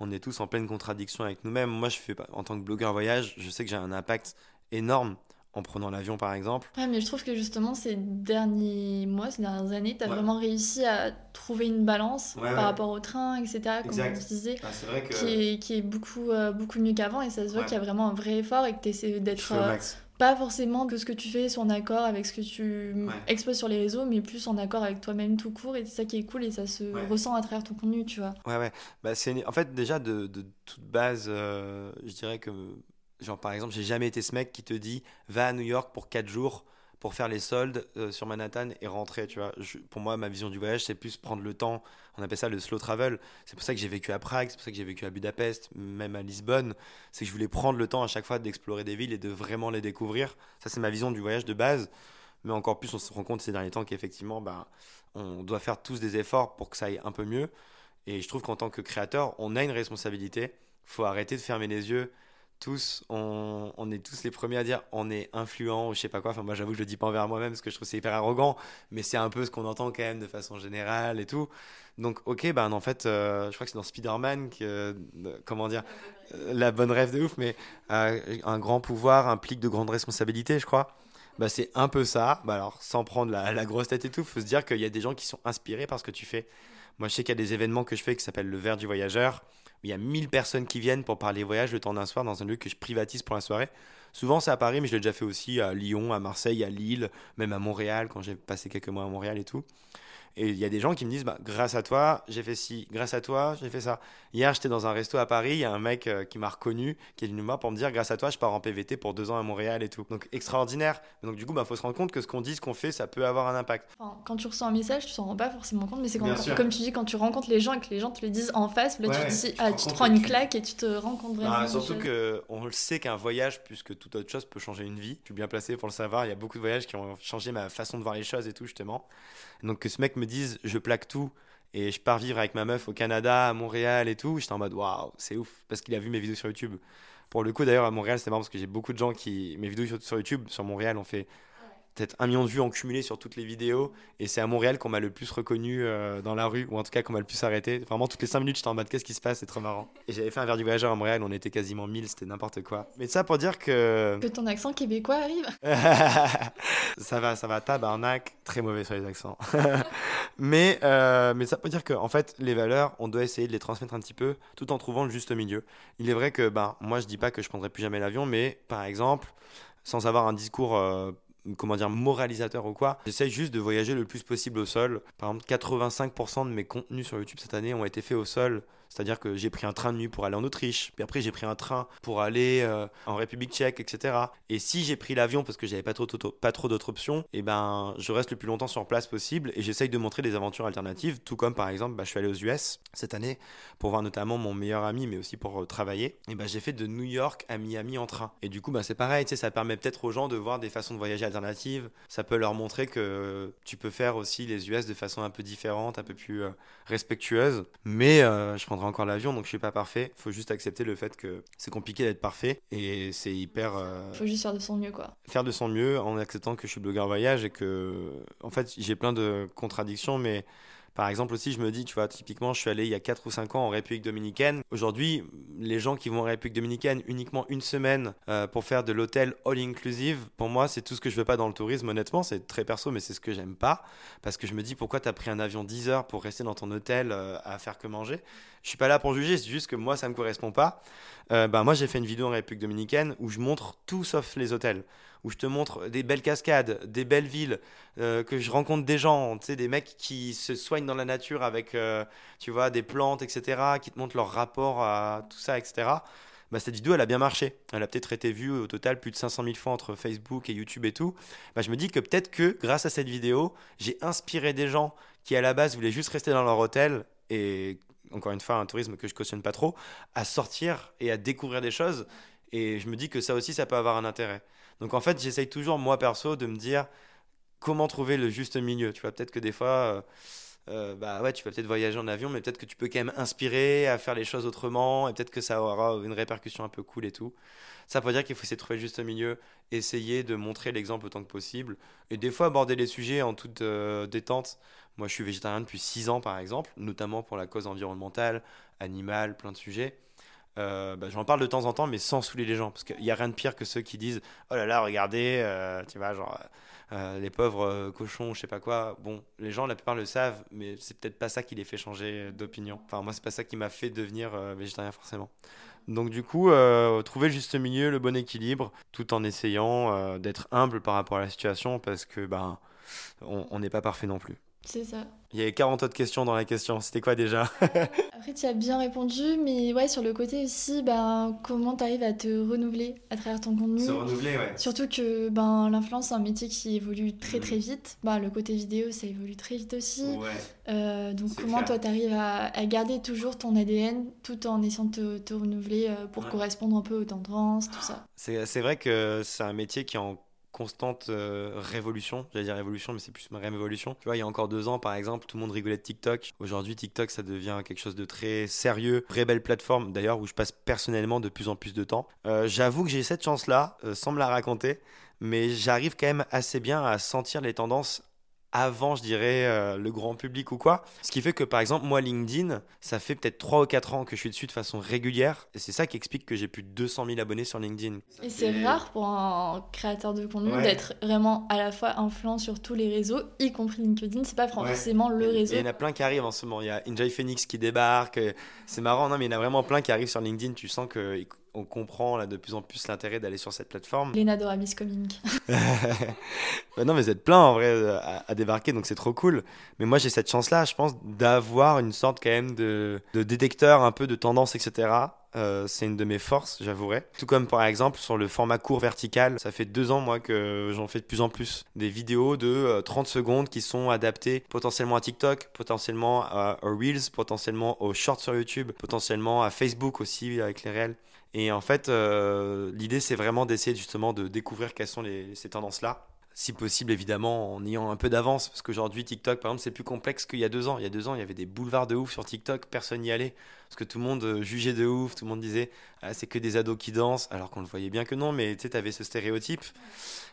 on est tous en pleine contradiction avec nous-mêmes. Moi, je fais, en tant que blogueur voyage, je sais que j'ai un impact énorme en prenant l'avion, par exemple. Ouais, mais je trouve que justement, ces derniers mois, ces dernières années, t'as Ouais. vraiment réussi à trouver une balance Ouais, par ouais. rapport au train, etc. Comme Exact. disait. c'est vrai Qui est, qui est beaucoup, euh, beaucoup mieux qu'avant et ça se voit qu'il y a vraiment un vrai effort et que tu essaies d'être euh. Pas forcément que ce que tu fais soit en accord avec ce que tu Ouais. exposes sur les réseaux, mais plus en accord avec toi-même tout court et c'est ça qui est cool et ça se Ouais. ressent à travers ton contenu, tu vois. Ouais, ouais. Bah, c'est En fait, déjà, de, de toute base, euh, je dirais que, genre, par exemple, j'ai jamais été ce mec qui te dit va à New York pour 4 jours pour faire les soldes euh, sur Manhattan et rentrer, tu vois. Pour moi, ma vision du voyage, c'est plus prendre le temps. On appelle ça le slow travel. C'est pour ça que j'ai vécu à Prague, c'est pour ça que j'ai vécu à Budapest, même à Lisbonne. C'est que je voulais prendre le temps à chaque fois d'explorer des villes et de vraiment les découvrir. Ça, c'est ma vision du voyage de base. Mais encore plus, on se rend compte ces derniers temps qu'effectivement, bah, on doit faire tous des efforts pour que ça aille un peu mieux. Et je trouve qu'en tant que créateur, on a une responsabilité. faut arrêter de fermer les yeux. Tous, on, est tous les premiers à dire on est influent ou je sais pas quoi. Enfin, moi, j'avoue que je le dis pas envers moi-même parce que je trouve c'est hyper arrogant, mais c'est un peu ce qu'on entend quand même de façon générale et tout. Donc, ok, ben en fait, euh, je crois que c'est dans Spider-Man que, euh, comment dire, euh, la bonne rêve de ouf, mais un grand pouvoir implique de grandes responsabilités, je crois. bah, c'est un peu ça. Bah, alors, sans prendre la, la grosse tête et tout, faut se dire qu'il y a des gens qui sont inspirés par ce que tu fais. Moi, je sais qu'il y a des événements que je fais qui s'appellent le verre du voyageur. Il y a 1000 personnes qui viennent pour parler voyage le temps d'un soir dans un lieu que je privatise pour la soirée. Souvent, c'est à Paris, mais je l'ai déjà fait aussi à Lyon, à Marseille, à Lille, même à Montréal, quand j'ai passé quelques mois à Montréal et tout. Et il y a des gens qui me disent, bah, grâce à toi, j'ai fait ci, grâce à toi, j'ai fait ça. Hier, j'étais dans un resto à Paris, il y a un mec euh, qui m'a reconnu, qui est venu me voir pour me dire, grâce à toi, je pars en PVT pour deux ans à Montréal et tout. Donc, extraordinaire. Donc, du coup, il bah, faut se rendre compte que ce qu'on dit, ce qu'on fait, ça peut avoir un impact. Enfin, quand tu reçois un message, tu t'en rends pas forcément compte, mais c'est quand, comme tu dis, quand tu rencontres les gens et que les gens te le disent en face, là, Ouais, tu te dis, tu ah, tu te prends une claque et tu te rends compte vraiment. Ah, surtout choses. que on le sait qu'un voyage, plus que toute autre chose, peut changer une vie. Je suis bien placé pour le savoir. Il y a beaucoup de voyages qui ont changé ma façon de voir les choses et tout, justement. Donc que ce mec me dise, je plaque tout et je pars vivre avec ma meuf au Canada, à Montréal et tout, j'étais en mode waouh, c'est ouf, parce qu'il a vu mes vidéos sur YouTube. Pour le coup, d'ailleurs, à Montréal, c'est marrant parce que j'ai beaucoup de gens qui. Mes vidéos sur YouTube, sur Montréal, ont fait peut-être un million de vues en cumulé sur toutes les vidéos. Et c'est à Montréal qu'on m'a le plus reconnu euh, dans la rue, ou en tout cas qu'on m'a le plus arrêté. Vraiment, toutes les 5 minutes, j'étais en mode qu'est-ce qui se passe, c'est trop marrant. Et j'avais fait un verre du voyageur à Montréal, on était quasiment 1000, c'était n'importe quoi. Mais ça pour dire que. Que ton accent québécois arrive. ça va, ça va, tabarnak, très mauvais sur les accents. mais, euh, mais ça peut dire que, en fait, les valeurs, on doit essayer de les transmettre un petit peu tout en trouvant le juste milieu. Il est vrai que, ben, moi, je dis pas que je prendrai plus jamais l'avion, mais par exemple, sans avoir un discours. euh, comment dire moralisateur ou quoi j'essaye juste de voyager le plus possible au sol. Par exemple 85% de mes contenus sur YouTube cette année ont été faits au sol c'est-à-dire que j'ai pris un train de nuit pour aller en Autriche, puis après j'ai pris un train pour aller euh, en République tchèque, etc. Et si j'ai pris l'avion parce que j'avais pas trop, pas trop d'autres options, et ben je reste le plus longtemps sur place possible et j'essaye de montrer des aventures alternatives, tout comme par exemple bah, je suis allé aux US cette année pour voir notamment mon meilleur ami, mais aussi pour euh, travailler. Et ben j'ai fait de New York à Miami en train. Et du coup bah, c'est pareil, ça permet peut-être aux gens de voir des façons de voyager alternatives. Ça peut leur montrer que tu peux faire aussi les US de façon un peu différente, un peu plus euh, respectueuse. Mais je prendrai encore l'avion, donc je suis pas parfait. Faut juste accepter le fait que c'est compliqué d'être parfait et c'est hyper euh, Faut juste faire de son mieux, quoi. faire de son mieux en acceptant que je suis blogueur voyage et que en fait j'ai plein de contradictions mais par exemple aussi je me dis tu vois typiquement je suis allé il y a 4 ou 5 ans en République Dominicaine. Aujourd'hui les gens qui vont en République Dominicaine uniquement une semaine euh, pour faire de l'hôtel all inclusive pour moi c'est tout ce que je veux pas dans le tourisme honnêtement. C'est très perso mais c'est ce que j'aime pas. Parce que je me dis pourquoi t'as pris un avion 10 heures pour rester dans ton hôtel euh, à faire que manger? Je suis pas là pour juger c'est juste que moi ça me correspond pas. Euh, bah, moi j'ai fait une vidéo en République Dominicaine où je montre tout sauf les hôtels où je te montre des belles cascades, des belles villes, euh, que je rencontre des gens, tu sais, des mecs qui se soignent dans la nature avec, euh, tu vois, des plantes, etc., qui te montrent leur rapport à tout ça, etc. Bah, cette vidéo, elle a bien marché. Elle a peut-être été vue au total plus de 500 000 fois entre Facebook et YouTube et tout. Bah, je me dis que peut-être que grâce à cette vidéo, j'ai inspiré des gens qui à la base voulaient juste rester dans leur hôtel et encore une fois un tourisme que je cautionne pas trop, à sortir et à découvrir des choses. Et je me dis que ça aussi, ça peut avoir un intérêt. Donc en fait, j'essaye toujours, moi perso, de me dire comment trouver le juste milieu. Tu vois, peut-être que des fois, euh, euh, bah ouais, tu vas peut-être voyager en avion, mais peut-être que tu peux quand même inspirer à faire les choses autrement, et peut-être que ça aura une répercussion un peu cool et tout. Ça veut dire qu'il faut essayer de trouver le juste milieu, essayer de montrer l'exemple autant que possible, et des fois aborder les sujets en toute euh, détente. Moi, je suis végétarien depuis 6 ans, par exemple, notamment pour la cause environnementale, animale, plein de sujets. Euh, bah, j'en parle de temps en temps, mais sans saouler les gens, parce qu'il n'y a rien de pire que ceux qui disent Oh là là, regardez, euh, tu vois, genre, euh, les pauvres euh, cochons, je sais pas quoi. Bon, les gens, la plupart le savent, mais c'est peut-être pas ça qui les fait changer d'opinion. Enfin, moi, c'est pas ça qui m'a fait devenir végétarien, forcément. Donc, du coup, trouver le juste milieu, le bon équilibre, tout en essayant d'être humble par rapport à la situation, parce que, ben, on n'est pas parfait non plus. C'est ça. Il y avait 40 autres questions dans la question. C'était quoi déjà Après, tu as bien répondu, mais ouais, sur le côté aussi, ben, comment tu arrives à te renouveler à travers ton contenu? Renouveler, ouais. Surtout que ben, l'influence, c'est un métier qui évolue très très vite. Ben, le côté vidéo, ça évolue très vite aussi. Ouais. Euh, donc comment clair. toi, tu arrives à, à garder toujours ton ADN tout en essayant de te, te renouveler euh, pour Ouais. correspondre un peu aux tendances, tout ça? C'est c'est vrai que c'est un métier qui est en constante euh, révolution. J'allais dire révolution, mais c'est plus une révolution. Tu vois, il y a encore deux ans, par exemple, tout le monde rigolait de TikTok. Aujourd'hui, TikTok, ça devient quelque chose de très sérieux, vraie belle plateforme, d'ailleurs, où je passe personnellement de plus en plus de temps. Euh, J'avoue que j'ai cette chance-là, euh, sans me la raconter, mais j'arrive quand même assez bien à sentir les tendances avant, je dirais, euh, le grand public ou quoi. Ce qui fait que, par exemple, moi, LinkedIn, ça fait peut-être 3 ou 4 ans que je suis dessus de façon régulière. Et c'est ça qui explique que j'ai plus de 200 000 abonnés sur LinkedIn. Et c'est rare pour un créateur de contenu d'être vraiment à la fois influent sur tous les réseaux, y compris LinkedIn. C'est pas forcément le réseau. Il y en a plein qui arrivent en ce moment. Il y a Enjoy Phoenix qui débarque. C'est marrant, non, mais il y en a vraiment plein qui arrivent sur LinkedIn. Tu sens que on comprend là, de plus en plus l'intérêt d'aller sur cette plateforme. Lena Doramis Coming. bah non, mais vous êtes plein en vrai à, débarquer, donc c'est trop cool. Mais moi, j'ai cette chance-là, je pense, d'avoir une sorte quand même de, de, détecteur un peu de tendance, etc. Euh, c'est une de mes forces, j'avouerai. Tout comme par exemple sur le format court vertical, ça fait deux ans moi que j'en fais de plus en plus. Des vidéos de 30 euh, secondes qui sont adaptées potentiellement à TikTok, potentiellement à, Reels, potentiellement aux shorts sur YouTube, potentiellement à Facebook aussi avec les réels. Et en fait, euh, l'idée, c'est vraiment d'essayer justement de découvrir quelles sont ces tendances-là. Si possible, évidemment, en ayant un peu d'avance. Parce qu'aujourd'hui, TikTok, par exemple, c'est plus complexe qu'il y a deux ans. Il y a deux ans, il y avait des boulevards de ouf sur TikTok, personne n'y allait. Parce que tout le monde euh, jugeait de ouf, tout le monde disait ah, c'est que des ados qui dansent, alors qu'on le voyait bien que non, mais tu sais, avais ce stéréotype.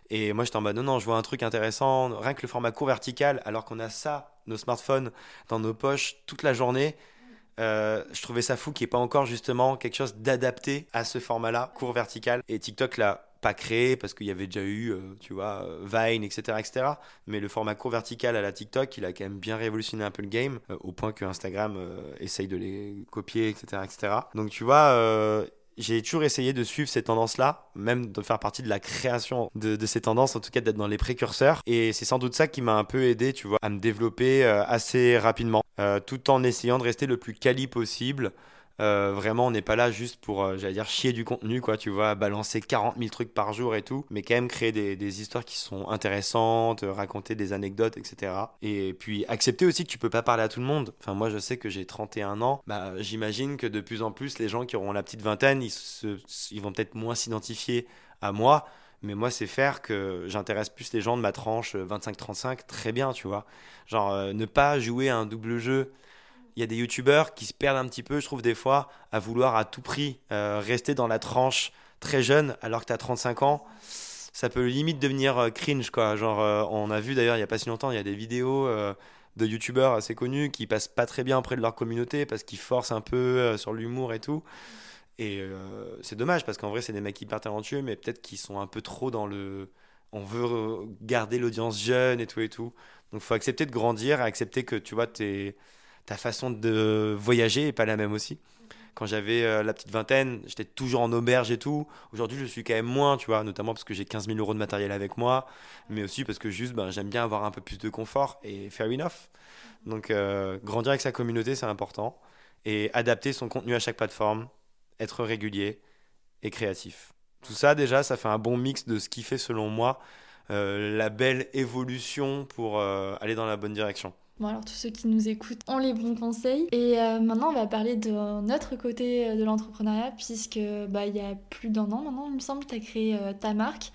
Et moi, j'étais en mode non, non, je vois un truc intéressant, rien que le format court vertical, alors qu'on a ça, nos smartphones, dans nos poches toute la journée. Euh, je trouvais ça fou qu'il n'y ait pas encore justement quelque chose d'adapté à ce format-là, court vertical. Et TikTok l'a pas créé parce qu'il y avait déjà eu, euh, tu vois, euh, Vine, etc., etc. Mais le format court vertical à la TikTok, il a quand même bien révolutionné un peu le game, au point que Instagram essaye de les copier, etc., etc. Donc tu vois j'ai toujours essayé de suivre ces tendances-là, même de faire partie de la création de, ces tendances, en tout cas d'être dans les précurseurs. Et c'est sans doute ça qui m'a un peu aidé, tu vois, à me développer euh, assez rapidement, euh, tout en essayant de rester le plus quali possible euh, vraiment, on n'est pas là juste pour, euh, j'allais dire, chier du contenu, quoi, tu vois, balancer 40 000 trucs par jour et tout, mais quand même créer des, histoires qui sont intéressantes, euh, raconter des anecdotes, etc. Et puis accepter aussi que tu peux pas parler à tout le monde. Enfin, moi, je sais que j'ai 31 ans, bah, j'imagine que de plus en plus, les gens qui auront la petite vingtaine, ils, vont peut-être moins s'identifier à moi. Mais moi, c'est faire que j'intéresse plus les gens de ma tranche 25-35, très bien, tu vois. Genre, ne pas jouer à un double jeu il y a des youtubeurs qui se perdent un petit peu, je trouve, des fois, à vouloir à tout prix euh, rester dans la tranche très jeune alors que tu as 35 ans. Ça peut limite devenir euh, cringe, quoi. Genre, euh, on a vu d'ailleurs, il n'y a pas si longtemps, il y a des vidéos de youtubeurs assez connus qui passent pas très bien auprès de leur communauté parce qu'ils forcent un peu sur l'humour et tout. Et c'est dommage parce qu'en vrai, c'est des mecs hyper talentueux, mais peut-être qu'ils sont un peu trop dans le. On veut garder l'audience jeune et tout et tout. Donc, faut accepter de grandir, accepter que tu vois, es ta façon de voyager est pas la même aussi. Quand j'avais euh, la petite vingtaine, j'étais toujours en auberge et tout. Aujourd'hui, je suis quand même moins, tu vois, notamment parce que j'ai 15 000 euros de matériel avec moi, mais aussi parce que juste, ben, j'aime bien avoir un peu plus de confort et fair enough. Donc, euh, grandir avec sa communauté, c'est important. Et adapter son contenu à chaque plateforme, être régulier et créatif. Tout ça, déjà, ça fait un bon mix de ce qui fait, selon moi, euh, la belle évolution pour aller dans la bonne direction. Bon, alors tous ceux qui nous écoutent ont les bons conseils. Et euh, maintenant, on va parler de notre côté euh, de l'entrepreneuriat, puisque bah, il y a plus d'un an maintenant, il me semble, tu as créé euh, ta marque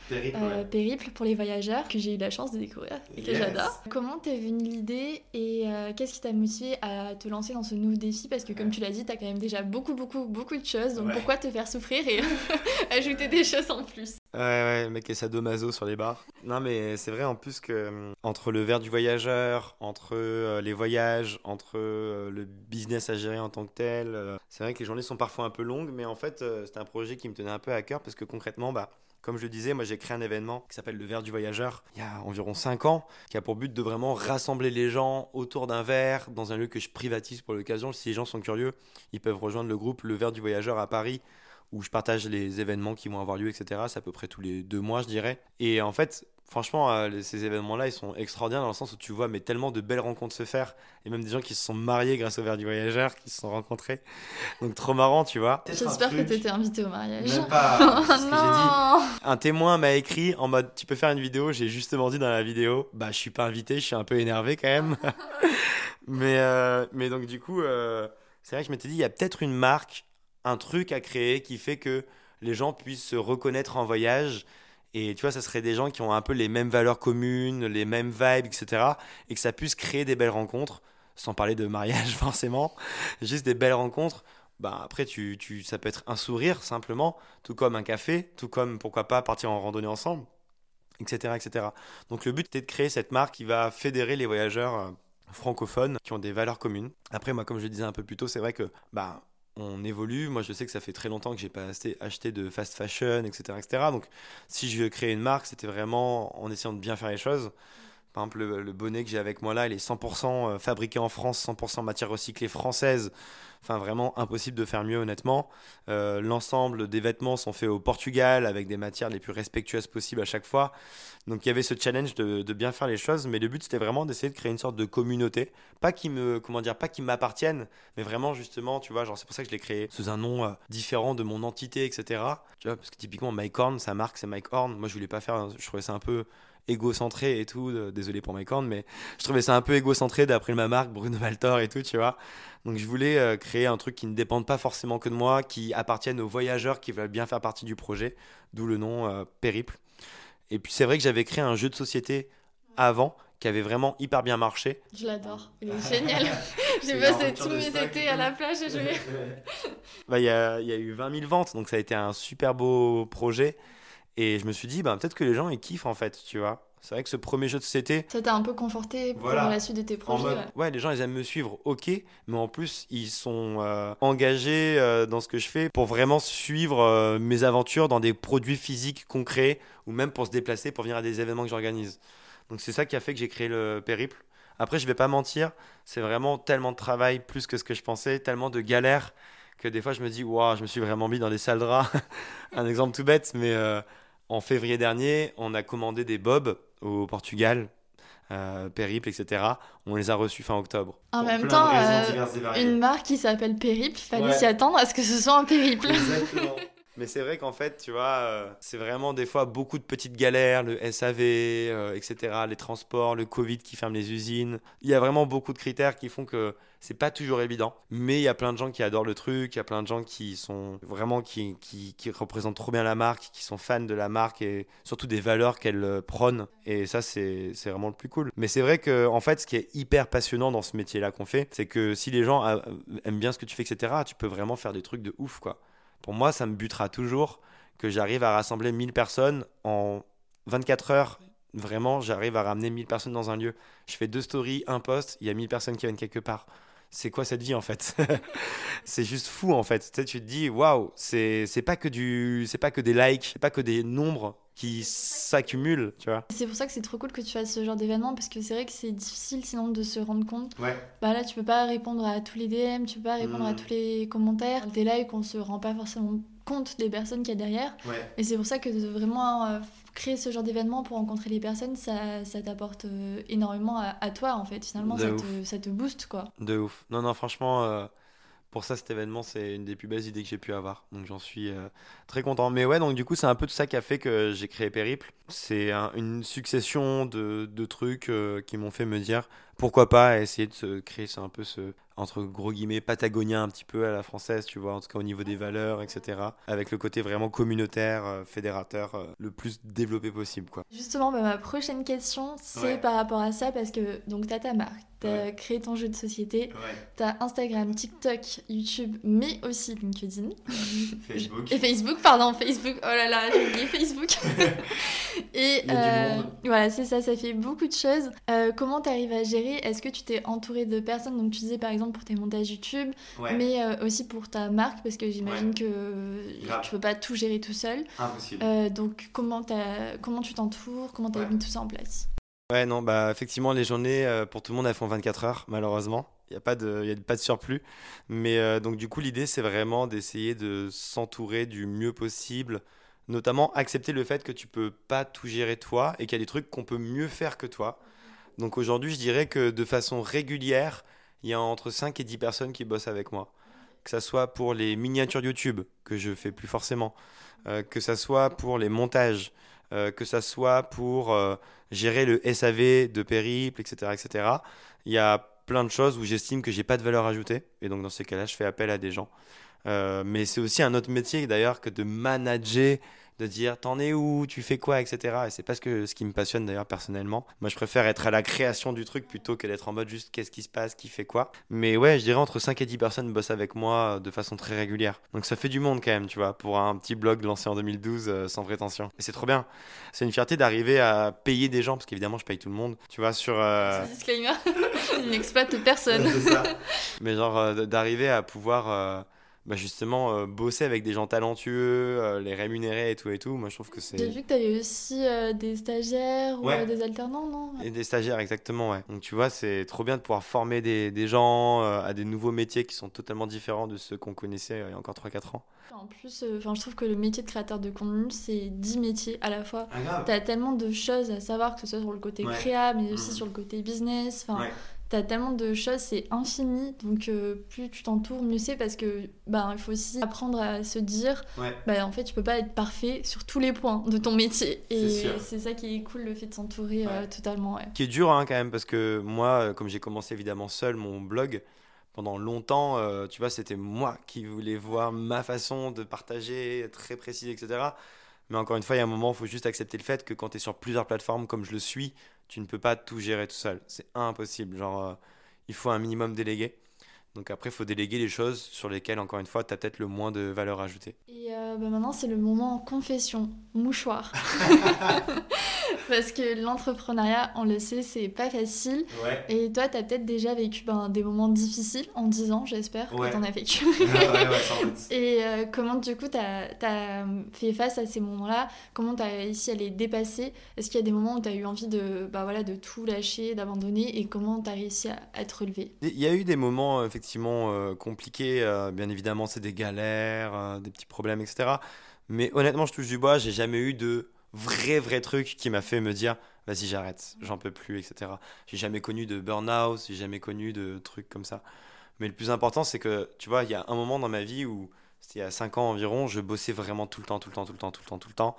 Périple, pour les voyageurs, que j'ai eu la chance de découvrir et que j'adore. Comment t'es venue l'idée et qu'est-ce qui t'a motivé à te lancer dans ce nouveau défi? Parce que comme tu l'as dit, tu as quand même déjà beaucoup, beaucoup, beaucoup de choses. Donc pourquoi te faire souffrir et ajouter des choses en plus? Ouais, ouais, mec est sadomaso sur les bars. Non, mais c'est vrai en plus que hum, entre le verre du voyageur, entre euh, les voyages, entre euh, le business à gérer en tant que tel, euh, c'est vrai que les journées sont parfois un peu longues, mais en fait, c'était un projet qui me tenait un peu à cœur parce que concrètement, bah, comme je le disais, moi j'ai créé un événement qui s'appelle le verre du voyageur il y a environ 5 ans, qui a pour but de vraiment rassembler les gens autour d'un verre dans un lieu que je privatise pour l'occasion. Si les gens sont curieux, ils peuvent rejoindre le groupe Le verre du voyageur à Paris où je partage les événements qui vont avoir lieu, etc. C'est à peu près tous les deux mois, je dirais. Et en fait, franchement, euh, ces événements-là, ils sont extraordinaires dans le sens où tu vois mais tellement de belles rencontres se faire, et même des gens qui se sont mariés grâce au verre du voyageur, qui se sont rencontrés. Donc trop marrant, tu vois. J'espère que tu étais invité au mariage. Même pas. oh, dit. Un témoin m'a écrit en mode, tu peux faire une vidéo? J'ai justement dit dans la vidéo, bah je suis pas invité, je suis un peu énervé quand même. mais euh, mais donc du coup, euh, c'est vrai que je m'étais dit, il y a peut-être une marque un truc à créer qui fait que les gens puissent se reconnaître en voyage. Et tu vois, ça serait des gens qui ont un peu les mêmes valeurs communes, les mêmes vibes, etc. Et que ça puisse créer des belles rencontres, sans parler de mariage forcément, juste des belles rencontres. Bah, après, tu, tu, ça peut être un sourire simplement, tout comme un café, tout comme pourquoi pas partir en randonnée ensemble. etc., etc. Donc le but était de créer cette marque qui va fédérer les voyageurs euh, francophones qui ont des valeurs communes. Après, moi, comme je le disais un peu plus tôt, c'est vrai que bah, on évolue. Moi, je sais que ça fait très longtemps que j'ai pas acheté de fast fashion, etc., etc. Donc, si je veux créer une marque, c'était vraiment en essayant de bien faire les choses. Par exemple, le, bonnet que j'ai avec moi là, il est 100% euh, fabriqué en France, 100% matière recyclée française. Enfin, vraiment impossible de faire mieux, honnêtement. Euh, l'ensemble des vêtements sont faits au Portugal avec des matières les plus respectueuses possibles à chaque fois. Donc, il y avait ce challenge de, bien faire les choses, mais le but c'était vraiment d'essayer de créer une sorte de communauté, pas qui me, comment dire, pas qui m'appartienne, mais vraiment justement, tu vois, genre c'est pour ça que je l'ai créé sous un nom euh, différent de mon entité, etc. Tu vois, parce que typiquement Mike Horn, sa marque c'est Mike Horn. Moi, je voulais pas faire, je trouvais ça un peu égocentré et tout. désolé pour mes cornes, mais je trouvais ça un peu égocentré d'après ma marque, Bruno Valtor et tout, tu vois. Donc je voulais euh, créer un truc qui ne dépende pas forcément que de moi, qui appartienne aux voyageurs qui veulent bien faire partie du projet, d'où le nom euh, Périple. Et puis c'est vrai que j'avais créé un jeu de société avant qui avait vraiment hyper bien marché. Je l'adore, il est génial. J'ai passé tous mes étés à la plage et joué. Bah, il y, a, y a eu 20 000 ventes, donc ça a été un super beau projet. Et je me suis dit, bah, peut-être que les gens ils kiffent en fait, tu vois. C'est vrai que ce premier jeu de société. Ça t'a un peu conforté pour la suite de tes projets. ouais. les gens ils aiment me suivre, ok, mais en plus ils sont euh, engagés euh, dans ce que je fais pour vraiment suivre euh, mes aventures dans des produits physiques concrets ou même pour se déplacer pour venir à des événements que j'organise. Donc c'est ça qui a fait que j'ai créé le périple. Après, je vais pas mentir, c'est vraiment tellement de travail plus que ce que je pensais, tellement de galères que des fois je me dis, waouh, je me suis vraiment mis dans des sales draps. un exemple tout bête, mais en février dernier, on a commandé des bobs au Portugal, euh, périple, etc. On les a reçus fin octobre. En même temps, euh, une marque qui s'appelle Périple, il fallait s'y attendre à ce que ce soit un périple. Exactement. Mais c'est vrai qu'en fait, tu vois, euh, c'est vraiment des fois beaucoup de petites galères, le SAV, euh, etc., les transports, le Covid qui ferme les usines. Il y a vraiment beaucoup de critères qui font que c'est pas toujours évident. Mais il y a plein de gens qui adorent le truc, il y a plein de gens qui sont vraiment, qui, qui, qui représentent trop bien la marque, qui sont fans de la marque et surtout des valeurs qu'elle euh, prône. Et ça, c'est vraiment le plus cool. Mais c'est vrai que, en fait, ce qui est hyper passionnant dans ce métier-là qu'on fait, c'est que si les gens aiment bien ce que tu fais, etc., tu peux vraiment faire des trucs de ouf, quoi pour moi, ça me butera toujours que j'arrive à rassembler 1000 personnes en 24 heures. Vraiment, j'arrive à ramener 1000 personnes dans un lieu. Je fais deux stories, un post, il y a 1000 personnes qui viennent quelque part. C'est quoi cette vie en fait? C'est juste fou en fait. Tu, tu te dis, waouh, c'est pas que du, c'est pas que des likes, c'est pas que des nombres qui s'accumulent, tu vois. C'est pour ça que c'est trop cool que tu fasses ce genre d'événement parce que c'est vrai que c'est difficile sinon de se rendre compte. Ouais. Bah là, tu peux pas répondre à tous les DM, tu peux pas répondre à mm. tous les commentaires. Des likes, on se rend pas forcément compte des personnes qu'il y a derrière. Ouais. Et c'est pour ça que de vraiment euh, créer ce genre d'événement pour rencontrer les personnes, ça, ça t'apporte euh, énormément à, toi en fait. Finalement, ça te, ça te, booste quoi. De ouf. Non, non, franchement. Euh, pour ça, cet événement, c'est une des plus belles idées que j'ai pu avoir. Donc j'en suis euh, très content. Mais ouais, donc du coup, c'est un peu tout ça qui a fait que j'ai créé Périple. C'est une succession de, de trucs euh, qui m'ont fait me dire pourquoi pas essayer de se créer un peu ce entre gros guillemets patagonien un petit peu à la française, tu vois, en tout cas au niveau des valeurs, etc. Avec le côté vraiment communautaire, euh, fédérateur, le plus développé possible, quoi. Justement, bah, ma prochaine question, c'est par rapport à ça, parce que donc t'as ta marque, t'as créé ton jeu de société, t'as Instagram, TikTok, YouTube, mais aussi LinkedIn. Facebook. Et Facebook, pardon, Facebook. Oh là là, j'ai oublié Facebook. et euh, voilà, c'est ça, ça fait beaucoup de choses. Euh, comment t'arrives à gérer? Est-ce que tu t'es entouré de personnes? Donc tu disais par exemple pour tes montages YouTube, mais euh, aussi pour ta marque, parce que j'imagine que tu peux pas tout gérer tout seul. Impossible. donc comment, as, comment tu t'entoures Comment t'as mis tout ça en place? Ouais, non, bah effectivement, les journées euh, pour tout le monde elles font 24 heures, malheureusement. Il n'y a, pas de, y a pas de surplus. Mais euh, donc, du coup, l'idée, c'est vraiment d'essayer de s'entourer du mieux possible. Notamment, accepter le fait que tu peux pas tout gérer toi et qu'il y a des trucs qu'on peut mieux faire que toi. Donc, aujourd'hui, je dirais que de façon régulière, il y a entre 5 et 10 personnes qui bossent avec moi. Que ça soit pour les miniatures YouTube, que je fais plus forcément. Euh, que ça soit pour les montages. que ça soit pour gérer le SAV de périple, etc., etc. Il y a plein de choses où j'estime que j'ai pas de valeur ajoutée. Et donc, dans ces cas-là, je fais appel à des gens. Euh, mais c'est aussi un autre métier, d'ailleurs, que de manager de dire t'en es où, tu fais quoi, etc. Et c'est pas ce, que, ce qui me passionne d'ailleurs personnellement. Moi, je préfère être à la création du truc plutôt que d'être en mode juste qu'est-ce qui se passe, qui fait quoi. Mais ouais, je dirais entre 5 et 10 personnes bossent avec moi de façon très régulière. Donc ça fait du monde quand même, tu vois, pour un petit blog lancé en 2012 euh, sans prétention. Et c'est trop bien. C'est une fierté d'arriver à payer des gens, parce qu'évidemment, je paye tout le monde, tu vois, sur. Euh... Disclaimer, il n'exploite personne. Mais genre, euh, d'arriver à pouvoir euh, bah justement euh, bosser avec des gens talentueux, euh, les rémunérer et tout et tout, moi je trouve que c'est... J'ai vu que tu avais aussi euh, des stagiaires Ouais. ou des alternants, non? Et des stagiaires, exactement, ouais. Donc tu vois, c'est trop bien de pouvoir former des, des gens à des nouveaux métiers qui sont totalement différents de ceux qu'on connaissait il y a encore 3-4 ans. En plus, enfin, je trouve que le métier de créateur de contenu, c'est 10 métiers à la fois. Ah grave T'as tellement de choses à savoir, que ce soit sur le côté Ouais. créa, mais aussi Mhm. sur le côté business. Enfin, Ouais. T'as tellement de choses, c'est infini. Donc, euh, plus tu t'entoures, mieux c'est parce que, ben, il faut aussi apprendre à se dire, Ouais. bah, en fait, tu peux pas être parfait sur tous les points de ton métier. Et c'est ça qui est cool, le fait de s'entourer euh, totalement. Ouais. Qui est dur hein, quand même, parce que moi, euh, comme j'ai commencé évidemment seul mon blog, pendant longtemps, euh, tu vois, c'était moi qui voulais voir ma façon de partager, très précise, etc. Mais encore une fois, il y a un moment, il faut juste accepter le fait que quand tu es sur plusieurs plateformes comme je le suis, tu ne peux pas tout gérer tout seul. C'est impossible. Genre, euh, il faut un minimum déléguer. Donc après, il faut déléguer les choses sur lesquelles, encore une fois, tu as peut-être le moins de valeur ajoutée. Et euh, bah, maintenant, c'est le moment confession, mouchoir. Parce que l'entrepreneuriat, on le sait, c'est pas facile. Ouais. Et toi, t'as peut-être déjà vécu ben, des moments difficiles en 10 ans, j'espère Ouais. que t'en as vécu. ouais, Et euh, comment du coup t'as as fait face à ces moments-là? Comment t'as réussi à les dépasser? Est-ce qu'il y a des moments où t'as eu envie de, bah, voilà, de tout lâcher, d'abandonner? Et comment t'as réussi à, à te relever? Il y a eu des moments euh, effectivement euh, compliqués, euh, bien évidemment c'est des galères, euh, des petits problèmes, etc. Mais honnêtement, je touche du bois, j'ai jamais eu de vrai vrai truc qui m'a fait me dire vas-y j'arrête, j'en peux plus, etc. J'ai jamais connu de burn-out, j'ai jamais connu de trucs comme ça. Mais le plus important c'est que, tu vois, il y a un moment dans ma vie où, c'était il y a 5 ans environ, je bossais vraiment tout le temps, tout le temps, tout le temps, tout le temps, tout le temps.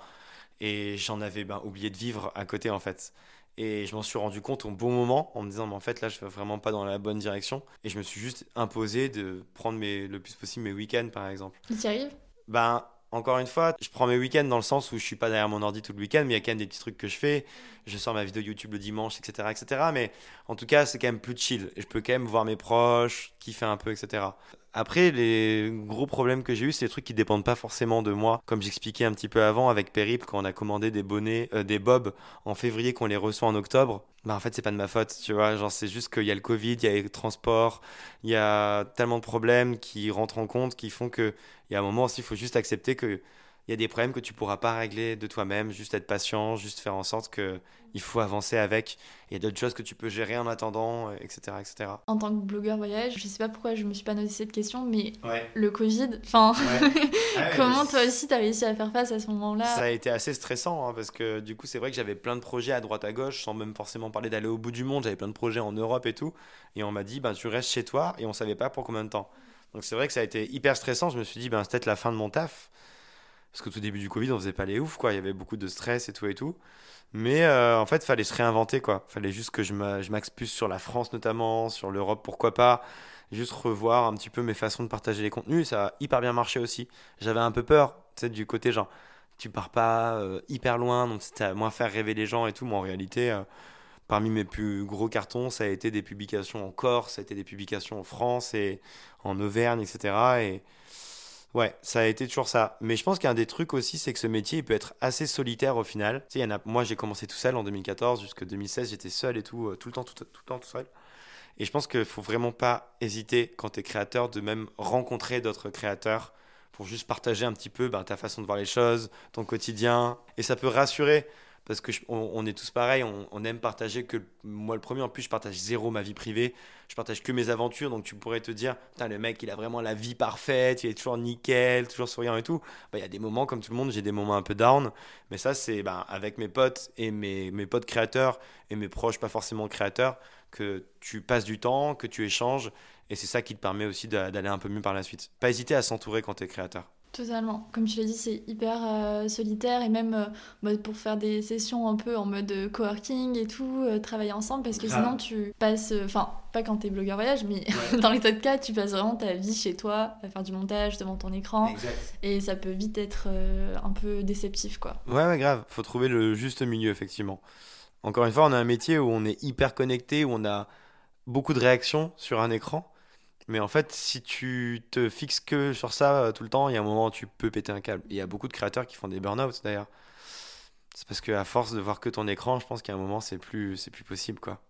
Et j'en avais ben, oublié de vivre à côté en fait. Et je m'en suis rendu compte au bon moment en me disant, mais en fait là, je vais vraiment pas dans la bonne direction. Et je me suis juste imposé de prendre mes, le plus possible mes week-ends par exemple. Tu y arrives? Ben, encore une fois, je prends mes week-ends dans le sens où je suis pas derrière mon ordi tout le week-end, mais il y a quand même des petits trucs que je fais. Je sors ma vidéo YouTube le dimanche, etc. etc. Mais en tout cas, c'est quand même plus chill. Je peux quand même voir mes proches, kiffer un peu, etc. Après, les gros problèmes que j'ai eu, c'est des trucs qui dépendent pas forcément de moi. Comme j'expliquais un petit peu avant avec Périple, quand on a commandé des bonnets, euh, des bobs en février, qu'on les reçoit en octobre, bah en fait, c'est pas de ma faute, tu vois. Genre, c'est juste qu'il y a le Covid, il y a les transports, il y a tellement de problèmes qui rentrent en compte, qui font que, il y a un moment aussi, il faut juste accepter que il y a des problèmes que tu pourras pas régler de toi-même, juste être patient, juste faire en sorte que il faut avancer avec. Il y a d'autres choses que tu peux gérer en attendant, etc., etc. En tant que blogueur voyage, je sais pas pourquoi je me suis pas noté cette question, mais Ouais. le Covid, enfin, Ouais. comment toi aussi t'as réussi à faire face à ce moment-là? Ça a été assez stressant hein, parce que du coup c'est vrai que j'avais plein de projets à droite à gauche sans même forcément parler d'aller au bout du monde. J'avais plein de projets en Europe et tout. Et on m'a dit ben tu restes chez toi et on savait pas pour combien de temps. Donc c'est vrai que ça a été hyper stressant. Je me suis dit ben c'est peut-être la fin de mon taf. Parce qu'au tout début du Covid on faisait pas les ouf quoi. Il y avait beaucoup de stress et tout et tout. Mais euh, en fait fallait se réinventer quoi. Fallait juste que je m'a- je m'axe plus sur la France notamment, sur l'Europe pourquoi pas. Juste revoir un petit peu mes façons de partager les contenus. Ça a hyper bien marché aussi. J'avais un peu peur, tu sais, du côté genre tu pars pas euh, hyper loin, donc c'était à moins faire rêver les gens et tout. Mais en réalité, euh, parmi mes plus gros cartons, ça a été des publications en Corse, ça a été des publications en France et en Auvergne, etc. Et ouais, ça a été toujours ça. Mais je pense qu'un des trucs aussi, c'est que ce métier, il peut être assez solitaire au final. Tu sais, y en a, moi, j'ai commencé tout seul en 2014, jusqu'à 2016, j'étais seul et tout, euh, tout le temps, tout, le temps, tout seul. Et je pense qu'il faut vraiment pas hésiter quand tu es créateur de même rencontrer d'autres créateurs pour juste partager un petit peu ben, ta façon de voir les choses, ton quotidien. Et ça peut rassurer parce que est tous pareils, on, on aime partager que moi le premier en plus je partage zéro ma vie privée, je partage que mes aventures donc tu pourrais te dire le mec il a vraiment la vie parfaite, il est toujours nickel, toujours souriant et tout. Bah, Il y a des moments comme tout le monde, j'ai des moments un peu down, mais ça c'est ben, avec mes potes et mes, mes potes créateurs et mes proches pas forcément créateurs que tu passes du temps, que tu échanges et c'est ça qui te permet aussi d'a- d'aller un peu mieux par la suite. Pas hésiter à s'entourer quand tu es créateur. Totalement. Comme tu l'as dit, c'est hyper euh, solitaire et même euh, bah, pour faire des sessions un peu en mode euh, coworking et tout, travailler ensemble parce que sinon tu passes, enfin, pas quand t'es blogueur voyage, mais dans les tas de cas, tu passes vraiment ta vie chez toi à faire du montage devant ton écran et ça peut vite être un peu déceptif quoi. Ouais, ouais, grave. Faut trouver le juste milieu, effectivement. Encore une fois, on a un métier où on est hyper connecté, où on a beaucoup de réactions sur un écran. Mais en fait, si tu te fixes que sur ça euh, tout le temps, il y a un moment où tu peux péter un câble. Il y a beaucoup de créateurs qui font des burn-out d'ailleurs. C'est parce qu'à force de voir que ton écran, je pense qu'à un moment, c'est plus, c'est plus possible quoi.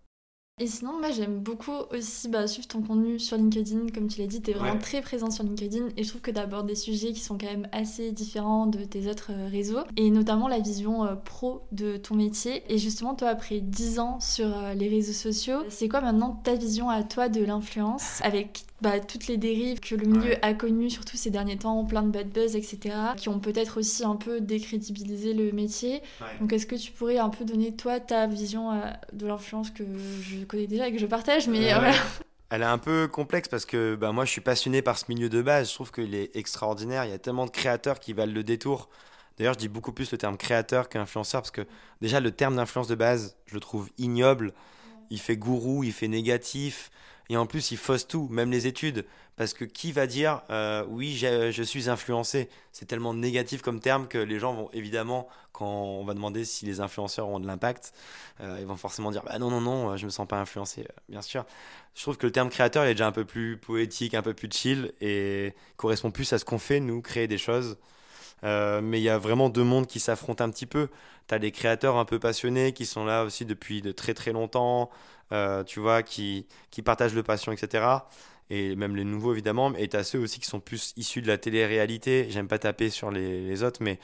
Et sinon, moi j'aime beaucoup aussi bah, suivre ton contenu sur LinkedIn. Comme tu l'as dit, tu es vraiment très présent sur LinkedIn. Et je trouve que d'aborder des sujets qui sont quand même assez différents de tes autres euh, réseaux. Et notamment la vision euh, pro de ton métier. Et justement, toi, après 10 ans sur les réseaux sociaux, c'est quoi maintenant ta vision à toi de l'influence? Avec bah, toutes les dérives que le milieu a connues, surtout ces derniers temps, plein de bad buzz, etc., qui ont peut-être aussi un peu décrédibilisé le métier. Donc, est-ce que tu pourrais un peu donner, toi, ta vision euh, de l'influence que je connais déjà et que je partage, mais euh, Elle est un peu complexe parce que bah, moi, je suis passionné par ce milieu de base. Je trouve qu'il est extraordinaire. Il y a tellement de créateurs qui valent le détour. D'ailleurs, je dis beaucoup plus le terme créateur qu'influenceur parce que déjà, le terme d'influence de base, je le trouve ignoble. Il fait gourou, il fait négatif. Et en plus, il fausse tout, même les études. Parce que qui va dire euh, oui, je suis influencé C'est tellement négatif comme terme que les gens vont évidemment, quand on va demander si les influenceurs ont de l'impact, euh, ils vont forcément dire bah non, non, non, je me sens pas influencé. Bien sûr. Je trouve que le terme créateur il est déjà un peu plus poétique, un peu plus chill et correspond plus à ce qu'on fait, nous, créer des choses. Euh, mais il y a vraiment deux mondes qui s'affrontent un petit peu. Tu as des créateurs un peu passionnés qui sont là aussi depuis de très très longtemps, euh, tu vois, qui, qui partagent le passion, etc. Et même les nouveaux, évidemment. Et tu as ceux aussi qui sont plus issus de la télé-réalité. J'aime pas taper sur les, les autres, mais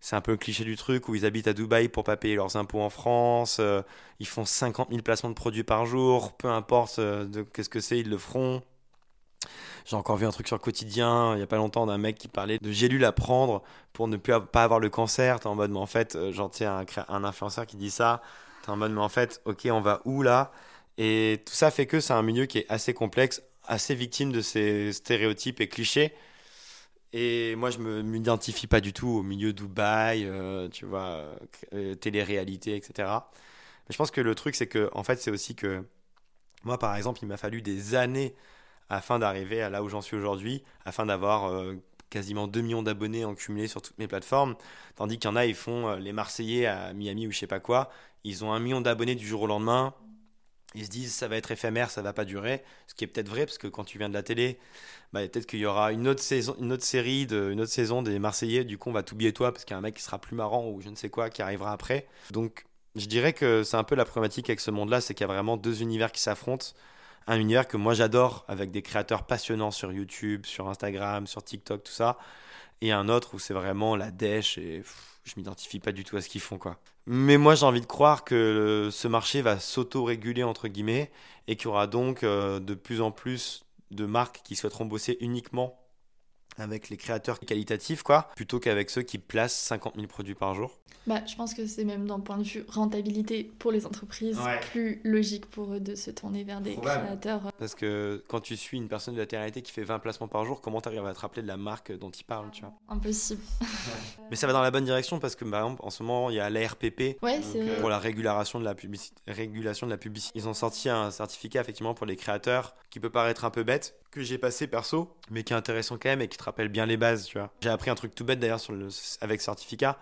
c'est un peu le cliché du truc où ils habitent à Dubaï pour pas payer leurs impôts en France. Euh, ils font 50 000 placements de produits par jour. Peu importe de qu'est-ce que c'est, ils le feront. J'ai encore vu un truc sur quotidien il y a pas longtemps d'un mec qui parlait de gélules à prendre pour ne plus pas avoir le cancer. T'es en mode, mais en fait, euh, j'en tiens un, un influenceur qui dit ça. T'es en mode, mais en fait, ok, on va où là? Et tout ça fait que c'est un milieu qui est assez complexe, assez victime de ces stéréotypes et clichés. Et moi, je ne m'identifie pas du tout au milieu Dubaï, euh, tu vois, euh, télé-réalité, etc. Mais je pense que le truc, c'est que, en fait, c'est aussi que moi, par exemple, il m'a fallu des années afin d'arriver à là où j'en suis aujourd'hui, afin d'avoir euh, quasiment 2 millions d'abonnés en cumulé sur toutes mes plateformes. Tandis qu'il y en a, ils font euh, les Marseillais à Miami ou je sais pas quoi. Ils ont un million d'abonnés du jour au lendemain. Ils se disent ça va être éphémère, ça va pas durer. Ce qui est peut-être vrai, parce que quand tu viens de la télé, bah, peut-être qu'il y aura une autre, saison, une autre série, une autre saison des Marseillais. Du coup, on va t'oublier toi, parce qu'il y a un mec qui sera plus marrant ou je ne sais quoi qui arrivera après. Donc, je dirais que c'est un peu la problématique avec ce monde-là, c'est qu'il y a vraiment deux univers qui s'affrontent un univers que moi j'adore avec des créateurs passionnants sur YouTube, sur Instagram, sur TikTok, tout ça. Et un autre où c'est vraiment la dèche et je m'identifie pas du tout à ce qu'ils font quoi. Mais moi j'ai envie de croire que ce marché va s'auto-réguler entre guillemets et qu'il y aura donc euh, de plus en plus de marques qui souhaiteront bosser uniquement avec les créateurs qualitatifs, quoi, plutôt qu'avec ceux qui placent 50 000 produits par jour. Bah, je pense que c'est même d'un point de vue rentabilité pour les entreprises plus logique pour eux de se tourner vers des créateurs. Parce que quand tu suis une personne de la télé qui fait 20 placements par jour, comment tu arrives à te rappeler de la marque dont il parle, tu vois? Impossible. Mais ça va dans la bonne direction parce que par exemple en ce moment il y a l'ARPP euh, pour la régulation de la publicité. Régulation de la publicité. Ils ont sorti un certificat effectivement pour les créateurs qui peut paraître un peu bête que j'ai passé perso, mais qui est intéressant quand même et qui te rappelle bien les bases, tu vois. J'ai appris un truc tout bête d'ailleurs avec certificat,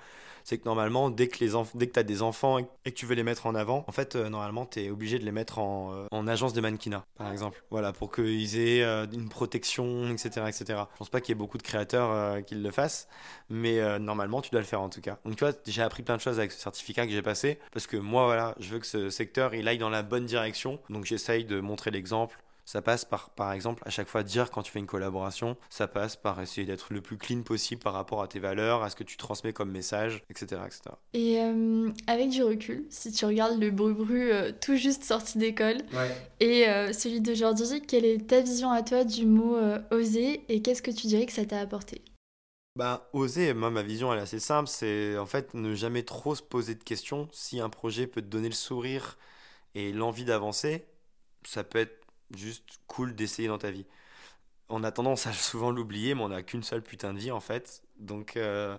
c'est que normalement, dès que, les dès que tu as des enfants et que tu veux les mettre en avant, en fait, euh, normalement, tu es obligé de les mettre en, euh, en agence de mannequinat, par exemple. Voilà, pour qu'ils aient euh, une protection, etc., etc. Je pense pas qu'il y ait beaucoup de créateurs qui le fassent, mais normalement, tu dois le faire en tout cas. Donc, tu vois, j'ai appris plein de choses avec ce certificat que j'ai passé, parce que moi, voilà, je veux que ce secteur, il aille dans la bonne direction. Donc, j'essaye de montrer l'exemple ça passe par, par exemple, à chaque fois dire quand tu fais une collaboration, ça passe par essayer d'être le plus clean possible par rapport à tes valeurs, à ce que tu transmets comme message, etc. etc. Et euh, avec du recul, si tu regardes le bru-bru euh, tout juste sorti d'école et euh, celui d'aujourd'hui, quelle est ta vision à toi du mot oser et qu'est-ce que tu dirais que ça t'a apporté? Bah, oser, moi, ma vision, elle est assez simple. C'est en fait ne jamais trop se poser de questions. Si un projet peut te donner le sourire et l'envie d'avancer, ça peut être juste cool d'essayer dans ta vie. on a tendance à souvent l'oublier, mais on n'a qu'une seule putain de vie en fait. Donc, euh,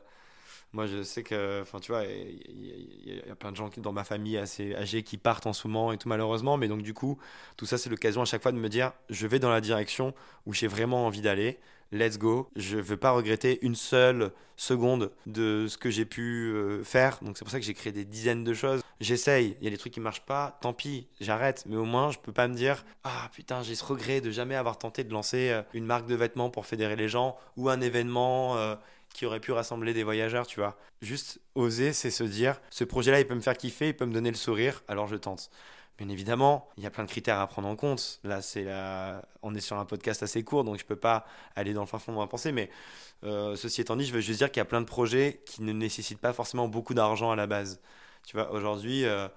moi je sais que, enfin tu vois, il y, a plein de gens qui, dans ma famille assez âgés qui partent en ce moment et tout malheureusement, mais donc du coup, tout ça c'est l'occasion à chaque fois de me dire, je vais dans la direction où j'ai vraiment envie d'aller let's go. Je veux pas regretter une seule seconde de ce que j'ai pu euh, faire. Donc c'est pour ça que j'ai créé des dizaines de choses. J'essaye, il y a des trucs qui marchent pas, tant pis, j'arrête. Mais au moins, je peux pas me dire ah putain, j'ai ce regret de jamais avoir tenté de lancer euh, une marque de vêtements pour fédérer les gens ou un événement euh, qui aurait pu rassembler des voyageurs, tu vois. Juste oser, c'est se dire ce projet-là, il peut me faire kiffer, il peut me donner le sourire, alors je tente. Bien évidemment, il y a plein de critères à prendre en compte. Là, c'est la... on est sur un podcast assez court, donc je ne peux pas aller dans le fin fond de ma pensée. Mais euh, ceci étant dit, je veux juste dire qu'il y a plein de projets qui ne nécessitent pas forcément beaucoup d'argent à la base. Tu vois, aujourd'hui, euh,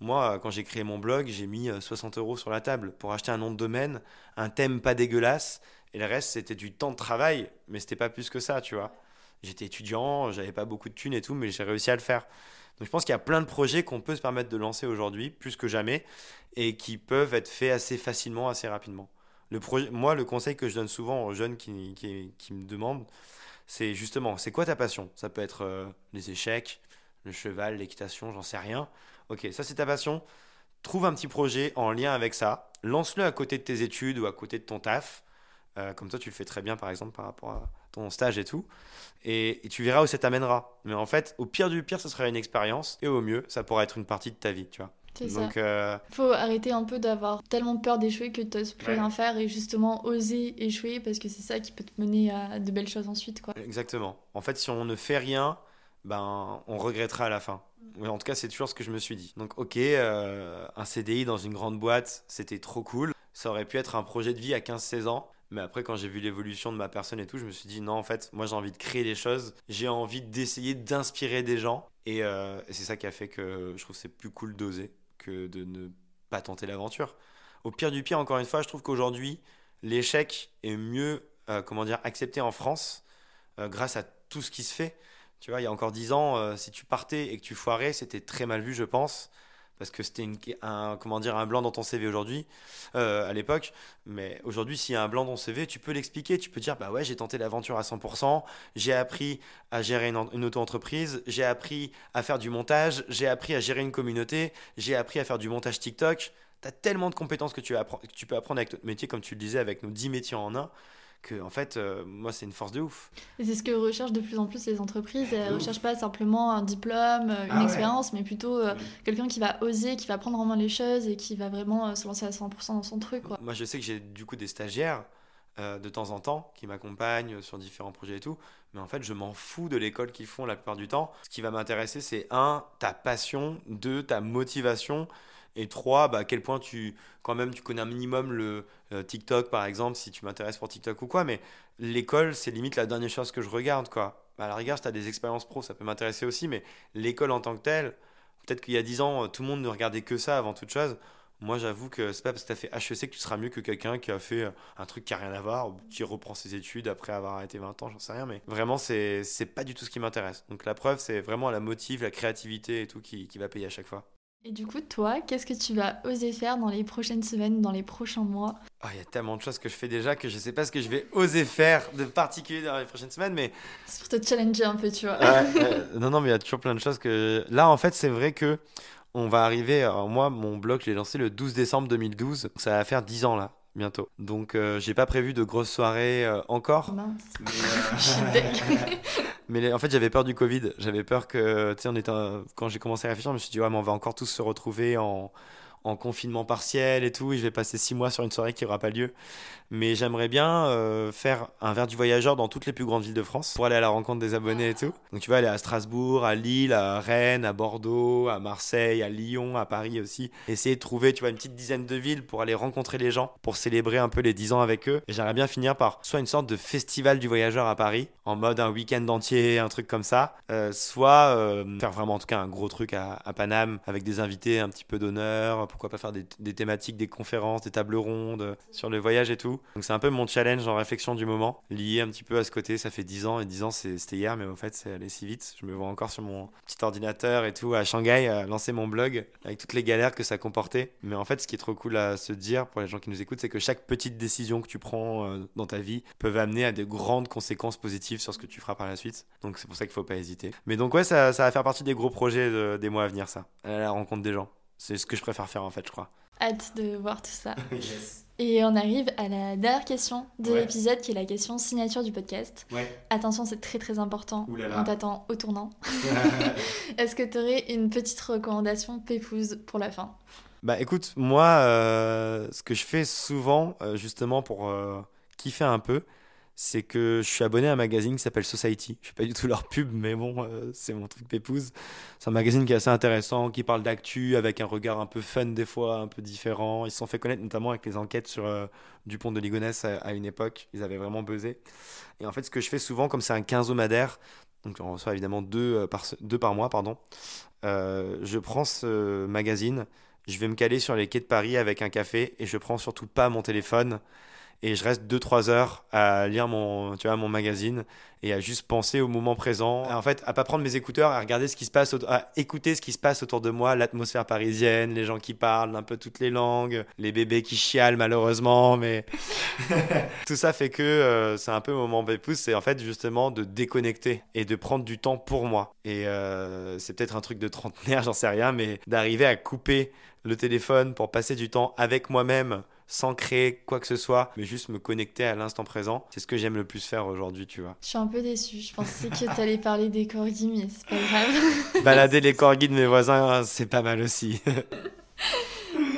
moi, quand j'ai créé mon blog, j'ai mis 60 euh, euros sur la table pour acheter un nom de domaine, un thème pas dégueulasse, et le reste, c'était du temps de travail, mais c'était pas plus que ça, tu vois. J'étais étudiant, j'avais pas beaucoup de thunes et tout, mais j'ai réussi à le faire. Je pense qu'il y a plein de projets qu'on peut se permettre de lancer aujourd'hui, plus que jamais, et qui peuvent être faits assez facilement, assez rapidement. Moi, le conseil que je donne souvent aux jeunes qui, qui, me demandent, c'est justement, c'est quoi ta passion? Ça peut être euh, les échecs, le cheval, l'équitation, j'en sais rien. Ok, ça c'est ta passion. Trouve un petit projet en lien avec ça. Lance-le à côté de tes études ou à côté de ton taf. Euh, comme toi, tu le fais très bien, par exemple, par rapport à ton stage et tout. Et, tu verras où ça t'amènera. Mais en fait, au pire du pire, ce sera une expérience. Et au mieux, ça pourra être une partie de ta vie, tu vois. Ça. Il euh, faut arrêter un peu d'avoir tellement peur d'échouer que tu n'oses plus rien faire et justement oser échouer parce que c'est ça qui peut te mener à de belles choses ensuite. Quoi. Exactement. En fait, si on ne fait rien, ben, on regrettera à la fin. En tout cas, c'est toujours ce que je me suis dit. Donc, ok, euh, un CDI dans une grande boîte, c'était trop cool. Ça aurait pu être un projet de vie à 15-16 ans. Mais après, quand j'ai vu l'évolution de ma personne et tout, je me suis dit non, en fait, moi j'ai envie de créer des choses, j'ai envie d'essayer d'inspirer des gens. Et, euh, c'est ça qui a fait que je trouve c'est plus cool d'oser que de ne pas tenter l'aventure. Au pire du pire, encore une fois, je trouve qu'aujourd'hui, l'échec est mieux, euh, comment dire, accepté en France euh, grâce à tout ce qui se fait. Tu vois, il y a encore dix ans, si tu partais et que tu foirais, c'était très mal vu, je pense parce que c'était un, comment dire, un blanc dans ton CV aujourd'hui, euh, à l'époque. Mais aujourd'hui, s'il y a un blanc dans ton CV, tu peux l'expliquer. Tu peux dire, bah ouais, j'ai tenté l'aventure à 100%, j'ai appris à gérer une, auto-entreprise, j'ai appris à faire du montage, j'ai appris à gérer une communauté, j'ai appris à faire du montage TikTok. Tu as tellement de compétences que tu, que tu peux apprendre avec notre métier, comme tu le disais, avec nos 10 métiers en un que en fait euh, moi c'est une force de ouf. Et c'est ce que recherchent de plus en plus les entreprises, elles ne recherchent pas simplement un diplôme, euh, une ah expérience, mais plutôt euh, quelqu'un qui va oser, qui va prendre en main les choses et qui va vraiment se lancer à 100% dans son truc quoi. Moi je sais que j'ai du coup des stagiaires de temps en temps qui m'accompagnent sur différents projets et tout, mais en fait je m'en fous de l'école qu'ils font la plupart du temps. Ce qui va m'intéresser c'est un ta passion, deux ta motivation et trois, bah, à quel point tu, quand même, tu connais un minimum le euh, TikTok, par exemple, si tu m'intéresses pour TikTok ou quoi. Mais l'école, c'est limite la dernière chose que je regarde, quoi. Bah, à la rigueur, si tu as des expériences pro, ça peut m'intéresser aussi. Mais l'école en tant que telle, peut-être qu'il y a 10 ans, tout le monde ne regardait que ça avant toute chose. Moi, j'avoue que c'est pas parce que tu as fait HEC que tu seras mieux que quelqu'un qui a fait euh, un truc qui a rien à voir, qui reprend ses études après avoir arrêté 20 ans, j'en sais rien. Mais vraiment, c'est pas du tout ce qui m'intéresse. Donc la preuve, c'est vraiment la motive, la créativité et tout qui, qui va payer à chaque fois. Et du coup, toi, qu'est-ce que tu vas oser faire dans les prochaines semaines, dans les prochains mois? Ah, Il y a tellement de choses que je fais déjà que je ne sais pas ce que je vais oser faire de particulier dans les prochaines semaines, mais... C'est pour te challenger un peu, tu vois. non, non, mais il y a toujours plein de choses que... Là, en fait, c'est vrai que on va arriver... Alors, moi, mon blog, je l'ai lancé le 12 décembre 2012. Ça va faire 10 ans, là bientôt. Donc euh, j'ai pas prévu de grosses soirées euh, encore. Mince. Mais, euh, mais en fait j'avais peur du Covid. J'avais peur que, tu sais, on était quand j'ai commencé à réfléchir, je me suis dit ouais mais on va encore tous se retrouver en en confinement partiel et tout, et je vais passer six mois sur une soirée qui n'aura pas lieu. Mais j'aimerais bien euh, faire un verre du voyageur dans toutes les plus grandes villes de France pour aller à la rencontre des abonnés et tout. Donc tu vas aller à Strasbourg, à Lille, à Rennes, à Bordeaux, à Marseille, à Lyon, à Paris aussi. Essayer de trouver, tu vois, une petite dizaine de villes pour aller rencontrer les gens, pour célébrer un peu les 10 ans avec eux. Et j'aimerais bien finir par soit une sorte de festival du voyageur à Paris, en mode un week-end entier, un truc comme ça, euh, soit euh, faire vraiment en tout cas un gros truc à, à Paname avec des invités un petit peu d'honneur pourquoi pas faire des, thématiques, des conférences, des tables rondes sur le voyage et tout. Donc c'est un peu mon challenge en réflexion du moment, lié un petit peu à ce côté. Ça fait 10 ans et 10 ans c'était hier, mais au fait c'est allé si vite. Je me vois encore sur mon petit ordinateur et tout à Shanghai, à lancer mon blog avec toutes les galères que ça comportait. Mais en fait, ce qui est trop cool à se dire pour les gens qui nous écoutent, c'est que chaque petite décision que tu prends euh, dans ta vie peut amener à de grandes conséquences positives sur ce que tu feras par la suite. Donc c'est pour ça qu'il faut pas hésiter. Mais donc ouais, ça, ça va faire partie des gros projets des mois à venir, ça. À la rencontre des gens. C'est ce que je préfère faire en fait, je crois. Hâte de voir tout ça. Et on arrive à la dernière question de l'épisode qui est la question signature du podcast. Ouais. Attention, c'est très très important. On t'attend au tournant. Est-ce que tu aurais une petite recommandation pépouse pour la fin? Bah écoute, moi, euh, ce que je fais souvent, euh, justement pour euh, kiffer un peu, c'est que je suis abonné à un magazine qui s'appelle Society. Je fais pas du tout leur pub, mais bon, euh, c'est mon truc pépouse. C'est un magazine qui est assez intéressant, qui parle d'actu avec un regard un peu fun des fois, un peu différent. Ils se sont fait connaître notamment avec les enquêtes sur euh, Dupont de Ligonnès à, une époque. Ils avaient vraiment buzzé. Et en fait, ce que je fais souvent, comme c'est un quinzomadaire, donc on reçoit évidemment deux euh, par, deux par mois, pardon, je prends ce magazine, je vais me caler sur les quais de Paris avec un café et je prends surtout pas mon téléphone et je reste 2-3 heures à lire mon, tu vois, mon magazine et à juste penser au moment présent. En fait, à pas prendre mes écouteurs, à regarder ce qui se passe, à écouter ce qui se passe autour de moi, l'atmosphère parisienne, les gens qui parlent un peu toutes les langues, les bébés qui chialent malheureusement, mais tout ça fait que euh, c'est un peu mon moment bépouze, c'est en fait justement de déconnecter et de prendre du temps pour moi. Et euh, c'est peut-être un truc de trentenaire, j'en sais rien, mais d'arriver à couper le téléphone pour passer du temps avec moi-même sans créer quoi que ce soit, mais juste me connecter à l'instant présent. C'est ce que j'aime le plus faire aujourd'hui, tu vois. Je suis un peu déçue. Je pensais que tu allais parler des corgis, mais c'est pas grave. Balader les corgis de mes voisins, c'est pas mal aussi.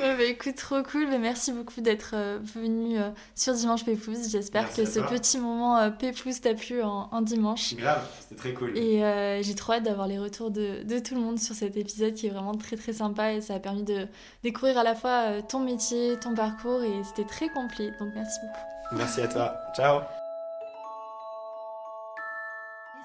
bah, écoute, trop cool. Bah, merci beaucoup d'être euh, venu euh, sur Dimanche Pépouze. J'espère que ce petit moment euh, Pépouze t'a plu en, dimanche. Grave, c'était très cool. Et j'ai trop hâte d'avoir les retours de, de, tout le monde sur cet épisode qui est vraiment très très sympa et ça a permis de découvrir à la fois ton métier, ton parcours et c'était très complet. Donc merci beaucoup. Merci à toi. Ciao.